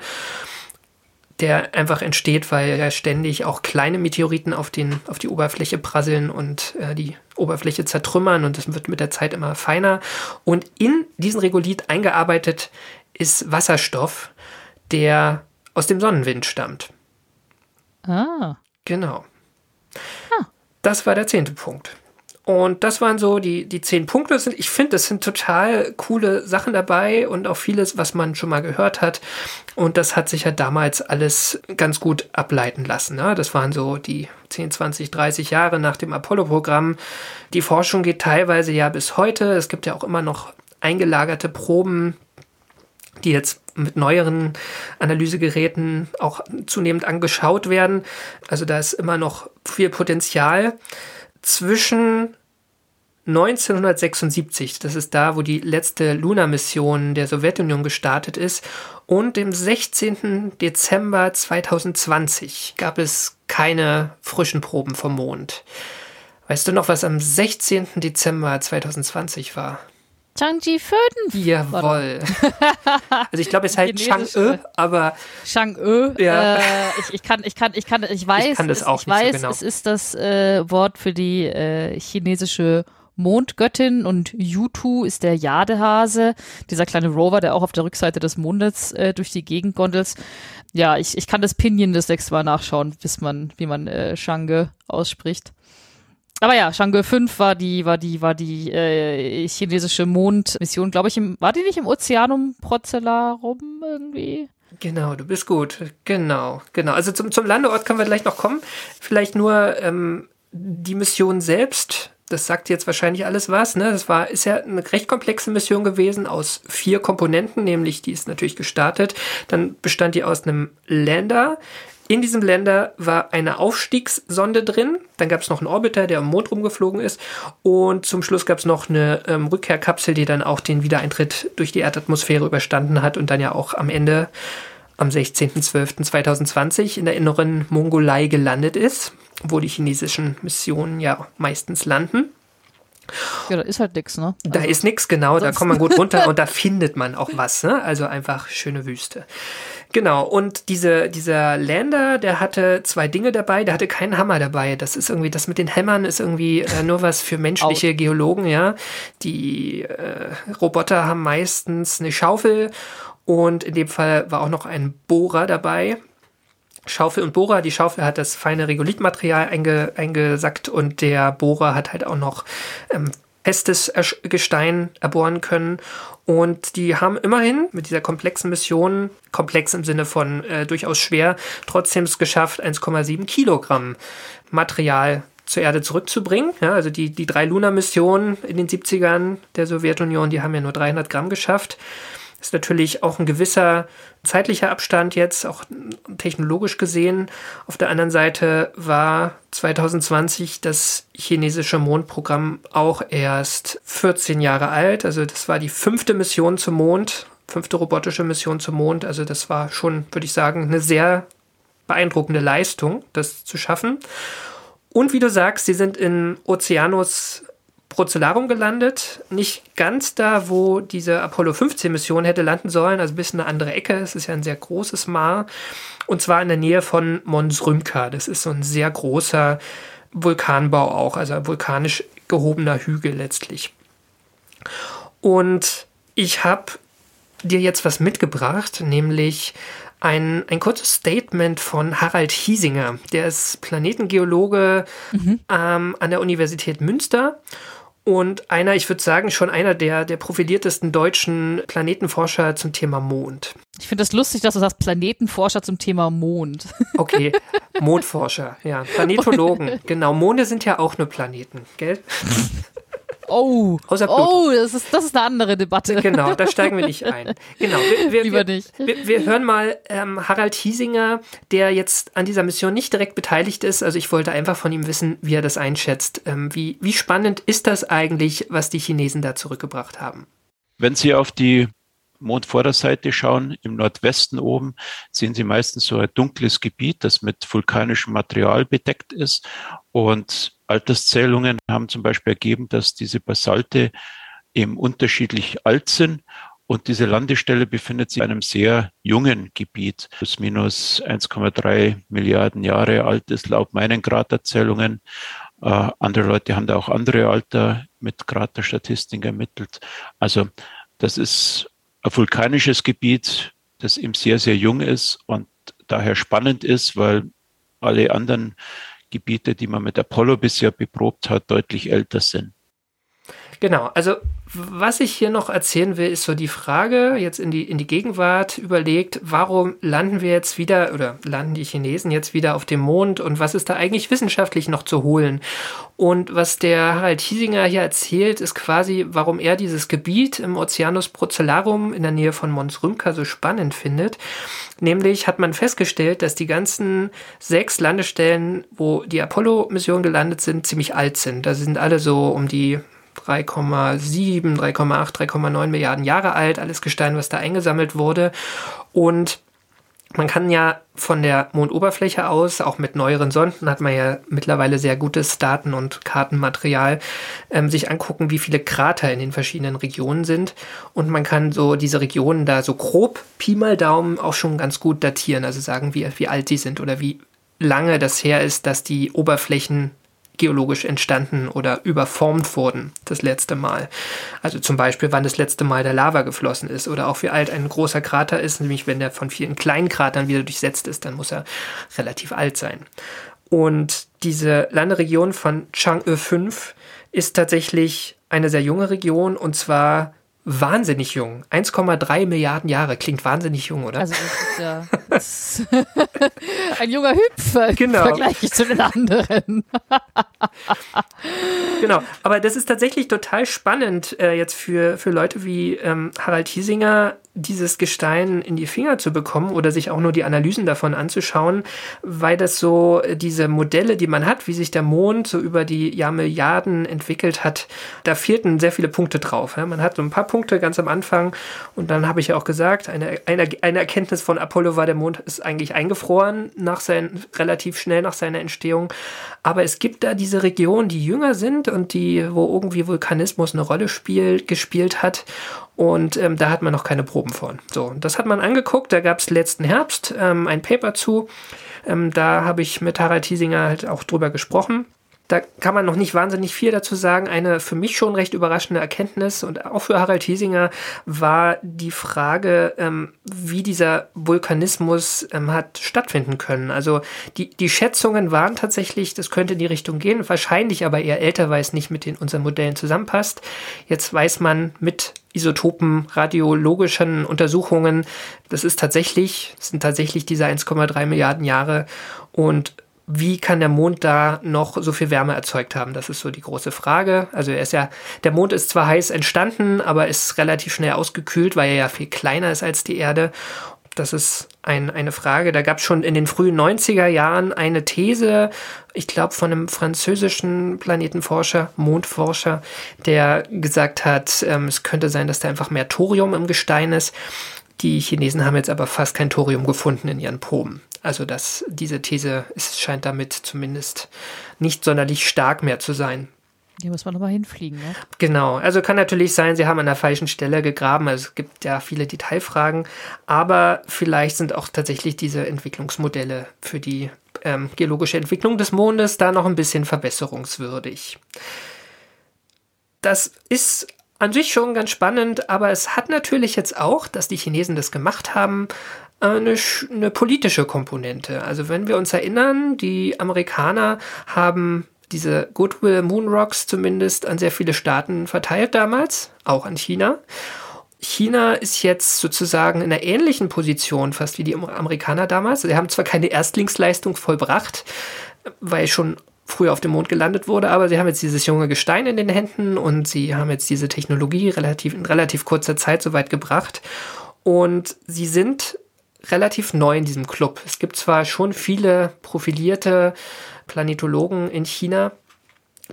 S4: der einfach entsteht, weil ja ständig auch kleine Meteoriten auf, den, auf die Oberfläche prasseln und äh, die Oberfläche zertrümmern und das wird mit der Zeit immer feiner. Und in diesen Regolith eingearbeitet ist Wasserstoff, der aus dem Sonnenwind stammt.
S3: Ah.
S4: Genau. Das war der zehnte Punkt. Und das waren so die, die zehn Punkte. Ich finde, das sind total coole Sachen dabei und auch vieles, was man schon mal gehört hat. Und das hat sich ja damals alles ganz gut ableiten lassen. Ne? Das waren so die 10, 20, 30 Jahre nach dem Apollo-Programm. Die Forschung geht teilweise ja bis heute. Es gibt ja auch immer noch eingelagerte Proben, die jetzt mit neueren Analysegeräten auch zunehmend angeschaut werden. Also da ist immer noch viel Potenzial. Zwischen 1976, das ist da, wo die letzte Luna-Mission der Sowjetunion gestartet ist, und dem 16. Dezember 2020 gab es keine frischen Proben vom Mond. Weißt du noch, was am 16. Dezember 2020 war?
S3: Changji 5.
S4: Jawohl. *laughs* Also ich glaube, es heißt Chang'e,
S3: äh,
S4: aber
S3: Chang'e.
S4: Ja.
S3: Äh, ich, ich kann, ich kann, ich kann, ich weiß,
S4: kann das
S3: es,
S4: auch
S3: ich
S4: nicht so
S3: weiß,
S4: genau.
S3: es ist das äh, Wort für die äh, chinesische Mondgöttin und Yutu ist der Jadehase, dieser kleine Rover, der auch auf der Rückseite des Mondes äh, durch die Gegend gondelt. Ja, ich, ich kann das Pinyin das nächste Mal nachschauen, bis man, wie man äh, Chang'e ausspricht. Aber ja, Chang'e 5 war die, war die, war die äh, chinesische Mondmission, glaube ich, im, war die nicht im Ozeanum Procellarum irgendwie?
S4: Genau, du bist gut. Genau, genau. Also zum, zum Landeort können wir gleich noch kommen. Vielleicht nur ähm, die Mission selbst. Das sagt jetzt wahrscheinlich alles was. Ne? Das war, ist ja eine recht komplexe Mission gewesen aus vier Komponenten, nämlich die ist natürlich gestartet. Dann bestand die aus einem Lander, in diesem Länder war eine Aufstiegssonde drin, dann gab es noch einen Orbiter, der am Mond rumgeflogen ist und zum Schluss gab es noch eine ähm, Rückkehrkapsel, die dann auch den Wiedereintritt durch die Erdatmosphäre überstanden hat und dann ja auch am Ende am 16.12.2020 in der inneren Mongolei gelandet ist, wo die chinesischen Missionen ja meistens landen.
S3: Ja, da ist halt nix, ne?
S4: Also, da ist nix, genau, da kommt man gut *laughs* runter und da findet man auch was, ne? Also einfach schöne Wüste. Genau, und diese, dieser Lander, der hatte zwei Dinge dabei, der hatte keinen Hammer dabei. Das ist irgendwie, das mit den Hämmern ist irgendwie äh, nur was für menschliche Geologen, ja. Die äh, Roboter haben meistens eine Schaufel und in dem Fall war auch noch ein Bohrer dabei. Schaufel und Bohrer. Die Schaufel hat das feine Regolithmaterial einge, eingesackt und der Bohrer hat halt auch noch ähm, festes Gestein erbohren können. Und die haben immerhin mit dieser komplexen Mission, komplex im Sinne von äh, durchaus schwer, trotzdem es geschafft, 1,7 Kilogramm Material zur Erde zurückzubringen. Ja, also die, die drei Luna-Missionen in den 70ern der Sowjetunion, die haben ja nur 300 Gramm geschafft. Ist natürlich auch ein gewisser zeitlicher Abstand jetzt, auch technologisch gesehen. Auf der anderen Seite war 2020 das chinesische Mondprogramm auch erst 14 Jahre alt. Also das war die fünfte Mission zum Mond, fünfte robotische Mission zum Mond. Also das war schon, würde ich sagen, eine sehr beeindruckende Leistung, das zu schaffen. Und wie du sagst, sie sind in Oceanus Procellarum gelandet. Nicht ganz da, wo diese Apollo 15 Mission hätte landen sollen, also ein bisschen eine andere Ecke. Es ist ja ein sehr großes Mar. Und zwar in der Nähe von Mons Rümka. Das ist so ein sehr großer Vulkanbau auch, also ein vulkanisch gehobener Hügel letztlich. Und ich habe dir jetzt was mitgebracht, nämlich ein, ein kurzes Statement von Harald Hiesinger. Der ist Planetengeologe mhm. ähm, an der Universität Münster und einer, ich würde sagen, schon einer der, der profiliertesten deutschen Planetenforscher zum Thema Mond.
S3: Ich finde das lustig, dass du sagst Planetenforscher zum Thema Mond.
S4: Okay, *laughs* Mondforscher, ja. Planetologen, genau. Monde sind ja auch nur Planeten, gell? *laughs*
S3: Oh, oh das, ist, das ist eine andere Debatte.
S4: Genau, da steigen wir nicht *laughs* ein. Genau, wir, wir,
S3: Lieber nicht.
S4: Wir, wir hören mal ähm, Harald Hiesinger, der jetzt an dieser Mission nicht direkt beteiligt ist. Also ich wollte einfach von ihm wissen, wie er das einschätzt. Ähm, wie, wie spannend ist das eigentlich, was die Chinesen da zurückgebracht haben?
S5: Wenn Sie auf die Mondvorderseite schauen, im Nordwesten oben, sehen Sie meistens so ein dunkles Gebiet, das mit vulkanischem Material bedeckt ist. Und Alterszählungen haben zum Beispiel ergeben, dass diese Basalte eben unterschiedlich alt sind. Und diese Landestelle befindet sich in einem sehr jungen Gebiet, plus minus 1,3 Milliarden Jahre alt ist laut meinen Kraterzählungen. Äh, andere Leute haben da auch andere Alter mit Kraterstatistiken ermittelt. Also das ist ein vulkanisches Gebiet, das eben sehr, sehr jung ist und daher spannend ist, weil alle anderen Gebiete, die man mit Apollo bisher beprobt hat, deutlich älter sind.
S4: Genau, also was ich hier noch erzählen will, ist so die Frage, jetzt in die, in die Gegenwart überlegt, warum landen wir jetzt wieder oder landen die Chinesen jetzt wieder auf dem Mond und was ist da eigentlich wissenschaftlich noch zu holen? Und was der Harald Hiesinger hier erzählt, ist quasi, warum er dieses Gebiet im Oceanus Procellarum in der Nähe von Mons Rümka so spannend findet. Nämlich hat man festgestellt, dass die ganzen sechs Landestellen, wo die Apollo-Missionen gelandet sind, ziemlich alt sind. Da sind alle so um die 3,7, 3,8, 3,9 Milliarden Jahre alt, alles Gestein, was da eingesammelt wurde. Und man kann ja von der Mondoberfläche aus, auch mit neueren Sonden, hat man ja mittlerweile sehr gutes Daten- und Kartenmaterial, ähm, sich angucken, wie viele Krater in den verschiedenen Regionen sind. Und man kann so diese Regionen da so grob, Pi mal Daumen, auch schon ganz gut datieren, also sagen, wie, wie alt die sind oder wie lange das her ist, dass die Oberflächen geologisch entstanden oder überformt wurden das letzte Mal. Also zum Beispiel, wann das letzte Mal der Lava geflossen ist oder auch wie alt ein großer Krater ist, nämlich wenn der von vielen kleinen Kratern wieder durchsetzt ist, dann muss er relativ alt sein. Und Diese Landeregion von Chang'e 5 ist tatsächlich eine sehr junge Region und zwar wahnsinnig jung. 1,3 Milliarden Jahre klingt wahnsinnig jung, oder?
S3: Also das ist ja *laughs* *laughs* ein junger Hüpfer
S4: Genau.
S3: im Vergleich zu den anderen. *laughs*
S4: Genau, aber das ist tatsächlich total spannend äh, jetzt für, für Leute wie ähm, Harald Hiesinger, dieses Gestein in die Finger zu bekommen oder sich auch nur die Analysen davon anzuschauen, weil das so äh, diese Modelle, die man hat, wie sich der Mond so über die Jahrmilliarden entwickelt hat, da fehlten sehr viele Punkte drauf. Man hat so ein paar Punkte ganz am Anfang und dann habe ich ja auch gesagt, eine, eine, eine Erkenntnis von Apollo war, der Mond ist eigentlich eingefroren nach sein, relativ schnell nach seiner Entstehung. Aber es gibt da diese Regionen, die jünger sind und die, wo irgendwie Vulkanismus eine Rolle spiel, gespielt hat. Und ähm, da hat man noch keine Proben von. So, das hat man angeguckt. Da gab es letzten Herbst ähm, ein Paper zu. Ähm, da habe ich mit Harald Hiesinger halt auch drüber gesprochen. Da kann man noch nicht wahnsinnig viel dazu sagen. Eine für mich schon recht überraschende Erkenntnis und auch für Harald Hiesinger war die Frage, ähm, wie dieser Vulkanismus ähm, hat stattfinden können. Also die, die Schätzungen waren tatsächlich, das könnte in die Richtung gehen, wahrscheinlich aber eher älter, weil es nicht mit den unseren Modellen zusammenpasst. Jetzt weiß man mit Isotopen, radiologischen Untersuchungen, das ist tatsächlich, sind tatsächlich diese 1,3 Milliarden Jahre und wie kann der Mond da noch so viel Wärme erzeugt haben? Das ist so die große Frage. Also er ist ja, der Mond ist zwar heiß entstanden, aber ist relativ schnell ausgekühlt, weil er ja viel kleiner ist als die Erde. Das ist ein, eine Frage. Da gab es schon in den frühen 90er Jahren eine These, ich glaube von einem französischen Planetenforscher, Mondforscher, der gesagt hat, ähm, es könnte sein, dass da einfach mehr Thorium im Gestein ist. Die Chinesen haben jetzt aber fast kein Thorium gefunden in ihren Proben. Also dass diese These ist, scheint damit zumindest nicht sonderlich stark mehr zu sein.
S3: Hier muss man nochmal hinfliegen, ne?
S4: Genau, also kann natürlich sein, sie haben an der falschen Stelle gegraben. Also es gibt ja viele Detailfragen, aber vielleicht sind auch tatsächlich diese Entwicklungsmodelle für die ähm, geologische Entwicklung des Mondes da noch ein bisschen verbesserungswürdig. Das ist an sich schon ganz spannend, aber es hat natürlich jetzt auch, dass die Chinesen das gemacht haben, eine, eine politische Komponente. Also wenn wir uns erinnern, die Amerikaner haben diese Goodwill Moon Rocks zumindest an sehr viele Staaten verteilt damals, auch an China. China ist jetzt sozusagen in einer ähnlichen Position fast wie die Amerikaner damals. Sie haben zwar keine Erstlingsleistung vollbracht, weil schon früher auf dem Mond gelandet wurde, aber sie haben jetzt dieses junge Gestein in den Händen und sie haben jetzt diese Technologie relativ in relativ kurzer Zeit so weit gebracht und sie sind relativ neu in diesem Club. Es gibt zwar schon viele profilierte Planetologen in China,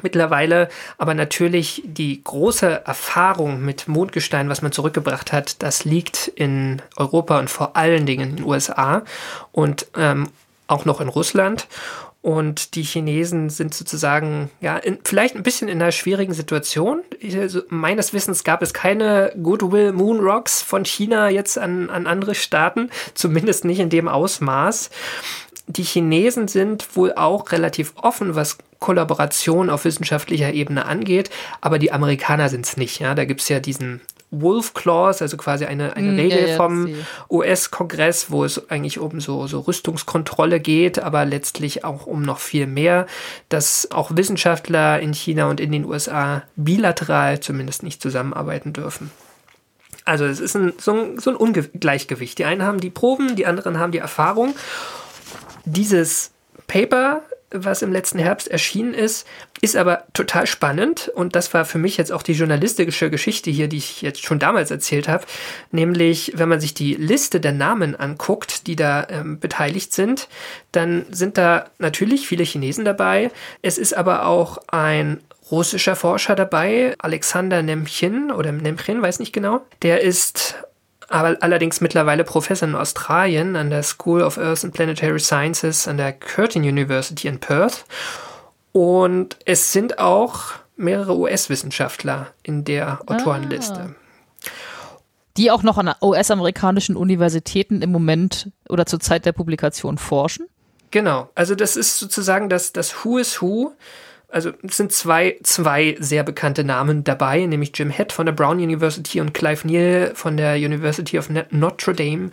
S4: mittlerweile, aber natürlich die große Erfahrung mit Mondgestein, was man zurückgebracht hat, das liegt in Europa und vor allen Dingen in den USA und ähm, auch noch in Russland. Und die Chinesen sind sozusagen, ja, in, vielleicht ein bisschen in einer schwierigen Situation. Also, meines Wissens gab es keine Goodwill Moon Rocks von China jetzt an, an andere Staaten, *laughs* zumindest nicht in dem Ausmaß. Die Chinesen sind wohl auch relativ offen, was Kollaboration auf wissenschaftlicher Ebene angeht, aber die Amerikaner sind es nicht. Ja? Da gibt es ja diesen Wolf Clause, also quasi eine, eine
S3: ja,
S4: Regel
S3: ja,
S4: vom US-Kongress, wo es eigentlich um so, so Rüstungskontrolle geht, aber letztlich auch um noch viel mehr, dass auch Wissenschaftler in China und in den USA bilateral zumindest nicht zusammenarbeiten dürfen. Also es ist ein, so ein, so ein Ungleichgewicht. Die einen haben die Proben, die anderen haben die Erfahrung. Dieses Paper, was im letzten Herbst erschienen ist, ist aber total spannend und das war für mich jetzt auch die journalistische Geschichte hier, die ich jetzt schon damals erzählt habe, nämlich wenn man sich die Liste der Namen anguckt, die da ähm, beteiligt sind, dann sind da natürlich viele Chinesen dabei. Es ist aber auch ein russischer Forscher dabei, Alexander Nemchin oder Nemchin, weiß nicht genau. Der ist aber allerdings mittlerweile Professor in Australien an der School of Earth and Planetary Sciences an der Curtin University in Perth. Und es sind auch mehrere US-Wissenschaftler in der Autorenliste.
S3: Die auch noch an US-amerikanischen Universitäten im Moment oder zur Zeit der Publikation forschen.
S4: Genau, also das ist sozusagen das, das Who is Who. Also es sind zwei, zwei sehr bekannte Namen dabei, nämlich Jim Head von der Brown University und Clive Neal von der University of Notre Dame.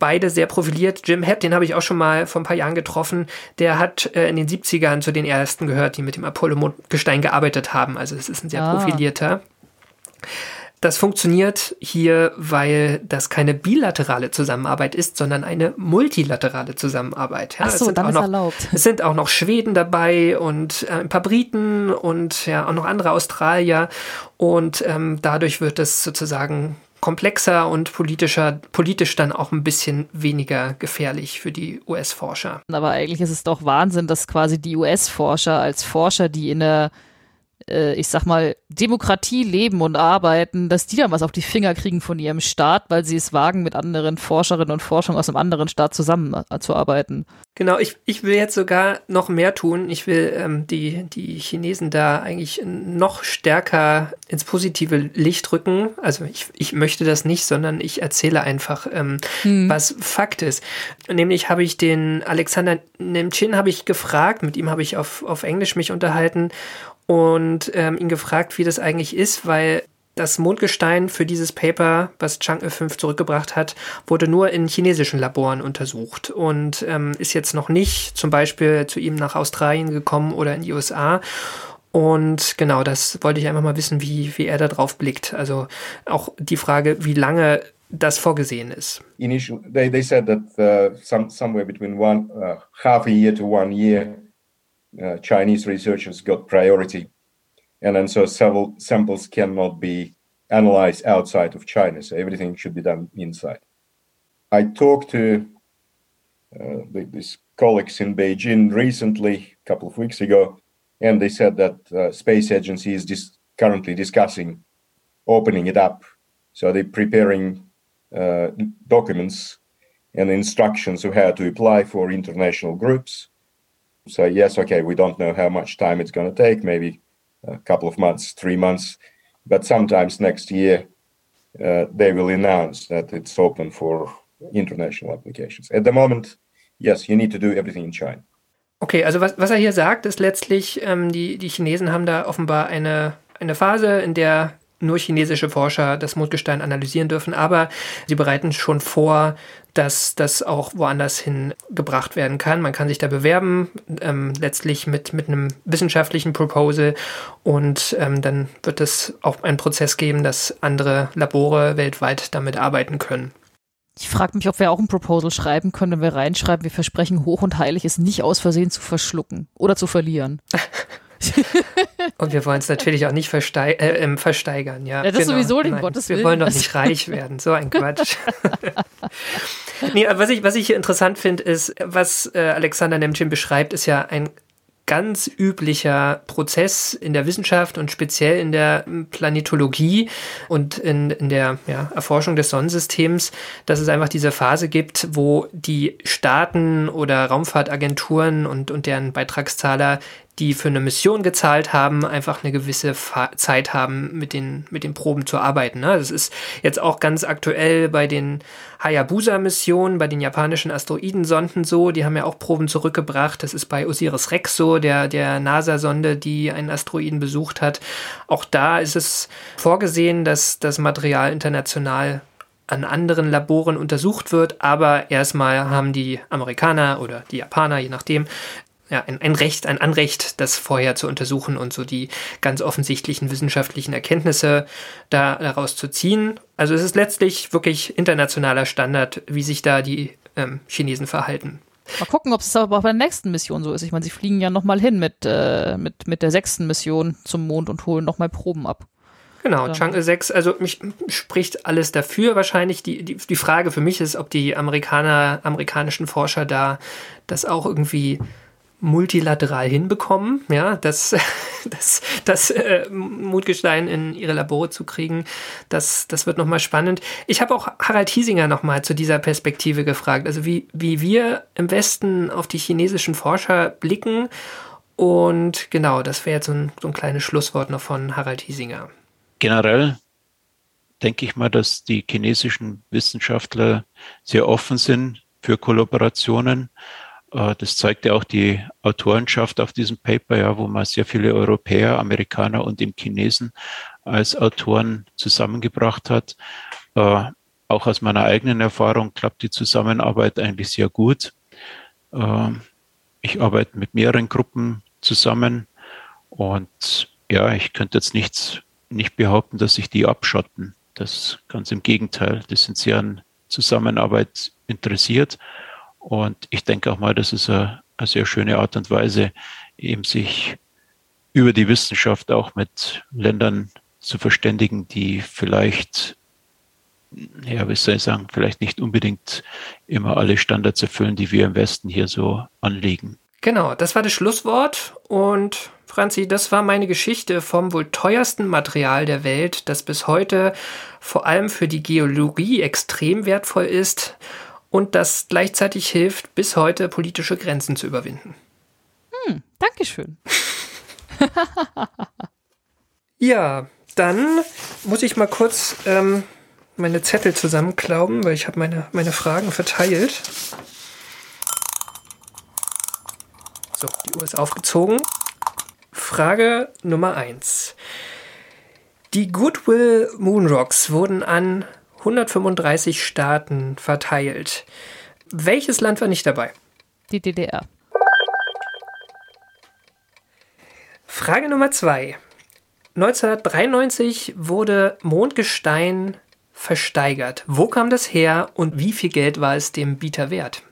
S4: beide sehr profiliert. Jim Head, den habe ich auch schon mal vor ein paar Jahren getroffen, der hat äh, in den 70ern zu den ersten gehört, die mit dem Apollo-Gestein gearbeitet haben. Also es ist ein sehr
S3: Ah.
S4: profilierter. Das funktioniert hier, weil das keine bilaterale Zusammenarbeit ist, sondern eine multilaterale Zusammenarbeit. Ja,
S3: Ach
S4: es
S3: so,
S4: sind
S3: dann
S4: auch
S3: ist
S4: noch,
S3: erlaubt.
S4: Es sind auch noch Schweden dabei und äh, ein paar Briten und ja auch noch andere Australier. Und ähm, dadurch wird es sozusagen komplexer und politischer, politisch dann auch ein bisschen weniger gefährlich für die US-Forscher.
S3: Aber eigentlich ist es doch Wahnsinn, dass quasi die US-Forscher als Forscher, die in der, äh, ich sag mal, Demokratie leben und arbeiten, dass die dann was auf die Finger kriegen von ihrem Staat, weil sie es wagen, mit anderen Forscherinnen und Forschern aus einem anderen Staat zusammenzuarbeiten.
S4: Genau, ich, ich will jetzt sogar noch mehr tun. Ich will ähm, die, die Chinesen da eigentlich noch stärker ins positive Licht rücken. Also ich, ich möchte das nicht, sondern ich erzähle einfach, ähm, was Fakt ist. Nämlich habe ich den Alexander Nemchin habe ich gefragt, mit ihm habe ich auf, auf Englisch mich unterhalten und ähm, ihn gefragt, wie das eigentlich ist, weil das Mondgestein für dieses Paper, was Chang'e 5 zurückgebracht hat, wurde nur in chinesischen Laboren untersucht und ähm, ist jetzt noch nicht zum Beispiel zu ihm nach Australien gekommen oder in die USA. Und genau, das wollte ich einfach mal wissen, wie, wie er da drauf blickt. Also auch die Frage, wie lange das vorgesehen ist.
S6: Initially, they, they said that uh, some, somewhere between one uh, half a year to one year, uh, Chinese researchers got priority, and then so several samples cannot be analyzed outside of China. So everything should be done inside. I talked to uh, these colleagues in Beijing recently, a couple of weeks ago, and they said that uh, space agency is dis- currently discussing opening it up. So they're preparing uh, documents and instructions of how to apply for international groups. So yes, okay, we don't know how much time it's going to take, maybe a couple of months, three months, but sometimes next year uh, they will announce that it's open for international applications. At the moment, yes, you need to do everything in China.
S4: Okay, also was, was er hier sagt, ist letztlich, ähm, die, die Chinesen haben da offenbar eine, eine Phase, in der nur chinesische Forscher das Mondgestein analysieren dürfen, aber sie bereiten schon vor, dass das auch woanders hin gebracht werden kann. Man kann sich da bewerben, ähm, letztlich mit, mit einem wissenschaftlichen Proposal und ähm, dann wird es auch einen Prozess geben, dass andere Labore weltweit damit arbeiten können.
S3: Ich frage mich, ob wir auch ein Proposal schreiben können, wenn wir reinschreiben, wir versprechen hoch und heilig, es nicht aus Versehen zu verschlucken oder zu verlieren. *laughs*
S4: Und wir wollen es natürlich auch nicht verstei äh, ähm, versteigern, ja.
S3: Ja, das sowieso nicht, um Gottes
S4: Wir wollen doch nicht reich werden, so ein Quatsch. *laughs* nee, was ich, was ich hier interessant finde, ist, was äh, Alexander Nemchin beschreibt, ist ja ein ganz üblicher Prozess in der Wissenschaft und speziell in der Planetologie und in, in der ja, Erforschung des Sonnensystems, dass es einfach diese Phase gibt, wo die Staaten oder Raumfahrtagenturen und, und deren Beitragszahler die für eine Mission gezahlt haben, einfach eine gewisse Fa Zeit haben, mit den, mit den Proben zu arbeiten. Ne? Das ist jetzt auch ganz aktuell bei den Hayabusa-Missionen, bei den japanischen Asteroidensonden so. Die haben ja auch Proben zurückgebracht. Das ist bei Osiris Rex so, der, der NASA-Sonde, die einen Asteroiden besucht hat. Auch da ist es vorgesehen, dass das Material international an anderen Laboren untersucht wird, aber erstmal haben die Amerikaner oder die Japaner, je nachdem, ja, ein, ein Recht, ein Anrecht, das vorher zu untersuchen und so die ganz offensichtlichen wissenschaftlichen Erkenntnisse da, daraus zu ziehen. Also es ist letztlich wirklich internationaler Standard, wie sich da die ähm, Chinesen verhalten.
S3: Mal gucken, ob es aber auch bei der nächsten Mission so ist. Ich meine, sie fliegen ja nochmal hin mit, äh, mit, mit der sechsten Mission zum Mond und holen nochmal Proben ab.
S4: Genau,
S3: Ja.
S4: Chang'e 6, also mich spricht alles dafür wahrscheinlich. Die, die, die Frage für mich ist, ob die Amerikaner, amerikanischen Forscher da das auch irgendwie multilateral hinbekommen, ja, das, *laughs* das, das äh, Mutgestein in ihre Labore zu kriegen, das, das wird nochmal spannend. Ich habe auch Harald Hiesinger nochmal zu dieser Perspektive gefragt, also wie, wie wir im Westen auf die chinesischen Forscher blicken und genau, das wäre jetzt so ein, so ein kleines Schlusswort noch von Harald Hiesinger.
S5: Generell denke ich mal, dass die chinesischen Wissenschaftler sehr offen sind für Kollaborationen. Äh, Das zeigt ja auch die Autorenschaft auf diesem Paper, ja, wo man sehr viele Europäer, Amerikaner und eben Chinesen als Autoren zusammengebracht hat. Äh, auch aus meiner eigenen Erfahrung klappt die Zusammenarbeit eigentlich sehr gut. Ähm, ich arbeite mit mehreren Gruppen zusammen und ja, ich könnte jetzt nichts, nicht behaupten, dass sich die abschotten. Das ganz im Gegenteil. Die sind sehr an Zusammenarbeit interessiert. Und ich denke auch mal, das ist eine, eine sehr schöne Art und Weise, eben sich über die Wissenschaft auch mit Ländern zu verständigen, die vielleicht, ja, wie soll ich sagen, vielleicht nicht unbedingt immer alle Standards erfüllen, die wir im Westen hier so anlegen.
S4: Genau, das war das Schlusswort und Franzi, das war meine Geschichte vom wohl teuersten Material der Welt, das bis heute vor allem für die Geologie extrem wertvoll ist und das gleichzeitig hilft, bis heute politische Grenzen zu überwinden.
S3: Hm, Dankeschön. *laughs*
S4: ja, dann muss ich mal kurz ähm, meine Zettel zusammenklauben, weil ich habe meine, meine Fragen verteilt. So, die Uhr ist aufgezogen. Frage Nummer 1. Die Goodwill Moonrocks wurden an 135 Staaten verteilt. Welches Land war nicht dabei?
S3: Die DDR.
S4: Frage Nummer 2. 1993 wurde Mondgestein versteigert. Wo kam das her und wie viel Geld war es dem Bieter wert?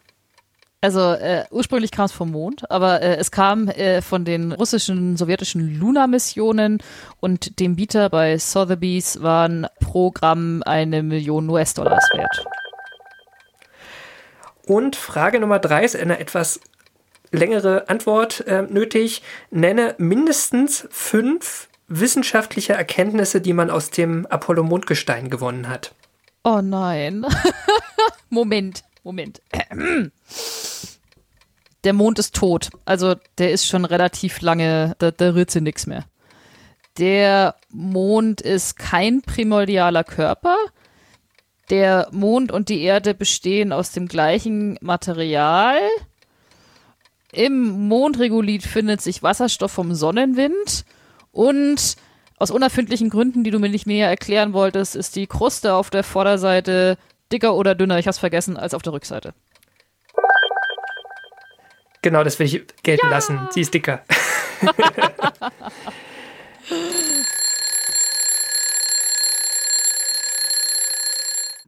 S3: Also äh, ursprünglich kam es vom Mond, aber äh, es kam äh, von den russischen, sowjetischen Luna-Missionen und dem Bieter bei Sotheby's waren pro Gramm eine Million US-Dollars wert.
S4: Und Frage Nummer drei ist eine etwas längere Antwort äh, nötig. Nenne mindestens fünf wissenschaftliche Erkenntnisse, die man aus dem Apollo-Mondgestein gewonnen hat.
S3: Oh nein. *laughs* Moment, Moment. *clears throat* Der Mond ist tot. Also der ist schon relativ lange, da, da rührt sie nichts mehr. Der Mond ist kein primordialer Körper. Der Mond und die Erde bestehen aus dem gleichen Material. Im Mondregolith findet sich Wasserstoff vom Sonnenwind und aus unerfindlichen Gründen, die du mir nicht näher erklären wolltest, ist die Kruste auf der Vorderseite dicker oder dünner, ich hab's vergessen, als auf der Rückseite.
S4: Genau, das will ich gelten ja. lassen. Sie ist dicker. *laughs*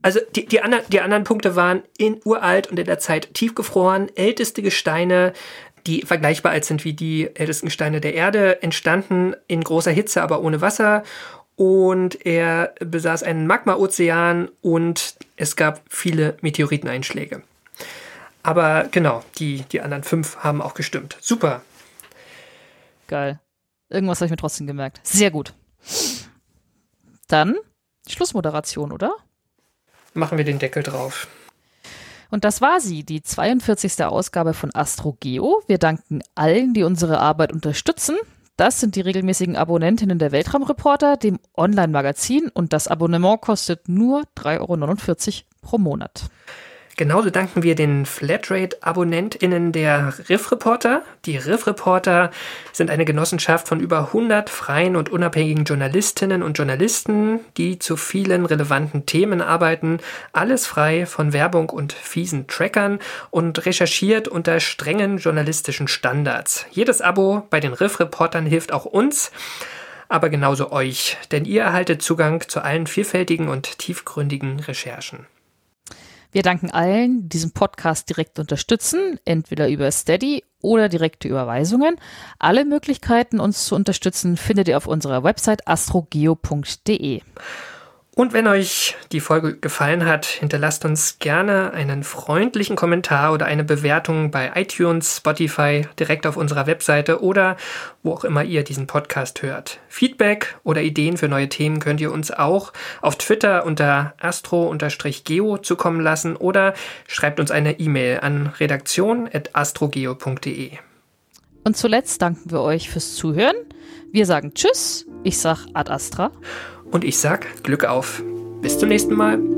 S4: Also die, die, andre, die anderen Punkte waren in uralt und in der Zeit tiefgefroren, älteste Gesteine, die vergleichbar alt sind wie die ältesten Gesteine der Erde, entstanden in großer Hitze, aber ohne Wasser. Und er besaß einen Magma-Ozean und es gab viele Meteoriteneinschläge. Aber genau, die, die anderen fünf haben auch gestimmt. Super.
S3: Geil. Irgendwas habe ich mir trotzdem gemerkt. Sehr gut. Dann Schlussmoderation, oder?
S4: Machen wir den Deckel drauf.
S3: Und das war sie, die 42. Ausgabe von AstroGeo. Wir danken allen, die unsere Arbeit unterstützen. Das sind die regelmäßigen Abonnentinnen der Weltraumreporter, dem Online-Magazin und das Abonnement kostet nur 3,49 Euro pro Monat.
S4: Genauso danken wir den Flatrate-AbonnentInnen der Riff Reporter. Die Riff Reporter sind eine Genossenschaft von über 100 freien und unabhängigen Journalistinnen und Journalisten, die zu vielen relevanten Themen arbeiten. Alles frei von Werbung und fiesen Trackern und recherchiert unter strengen journalistischen Standards. Jedes Abo bei den Riff Reportern hilft auch uns aber genauso euch, denn ihr erhaltet Zugang zu allen vielfältigen und tiefgründigen Recherchen.
S3: Wir danken allen, die diesen Podcast direkt unterstützen, entweder über Steady oder direkte Überweisungen. Alle Möglichkeiten, uns zu unterstützen, findet ihr auf unserer Website astrogeo.de.
S4: Und wenn euch die Folge gefallen hat, hinterlasst uns gerne einen freundlichen Kommentar oder eine Bewertung bei iTunes, Spotify, direkt auf unserer Webseite oder wo auch immer ihr diesen Podcast hört. Feedback oder Ideen für neue Themen könnt ihr uns auch auf Twitter unter astro-geo zukommen lassen oder schreibt uns eine E-Mail an redaktion.astrogeo.de.
S3: Und zuletzt danken wir euch fürs Zuhören. Wir sagen Tschüss, ich sag Ad Astra.
S4: Und ich sag Glück auf. Bis zum nächsten Mal.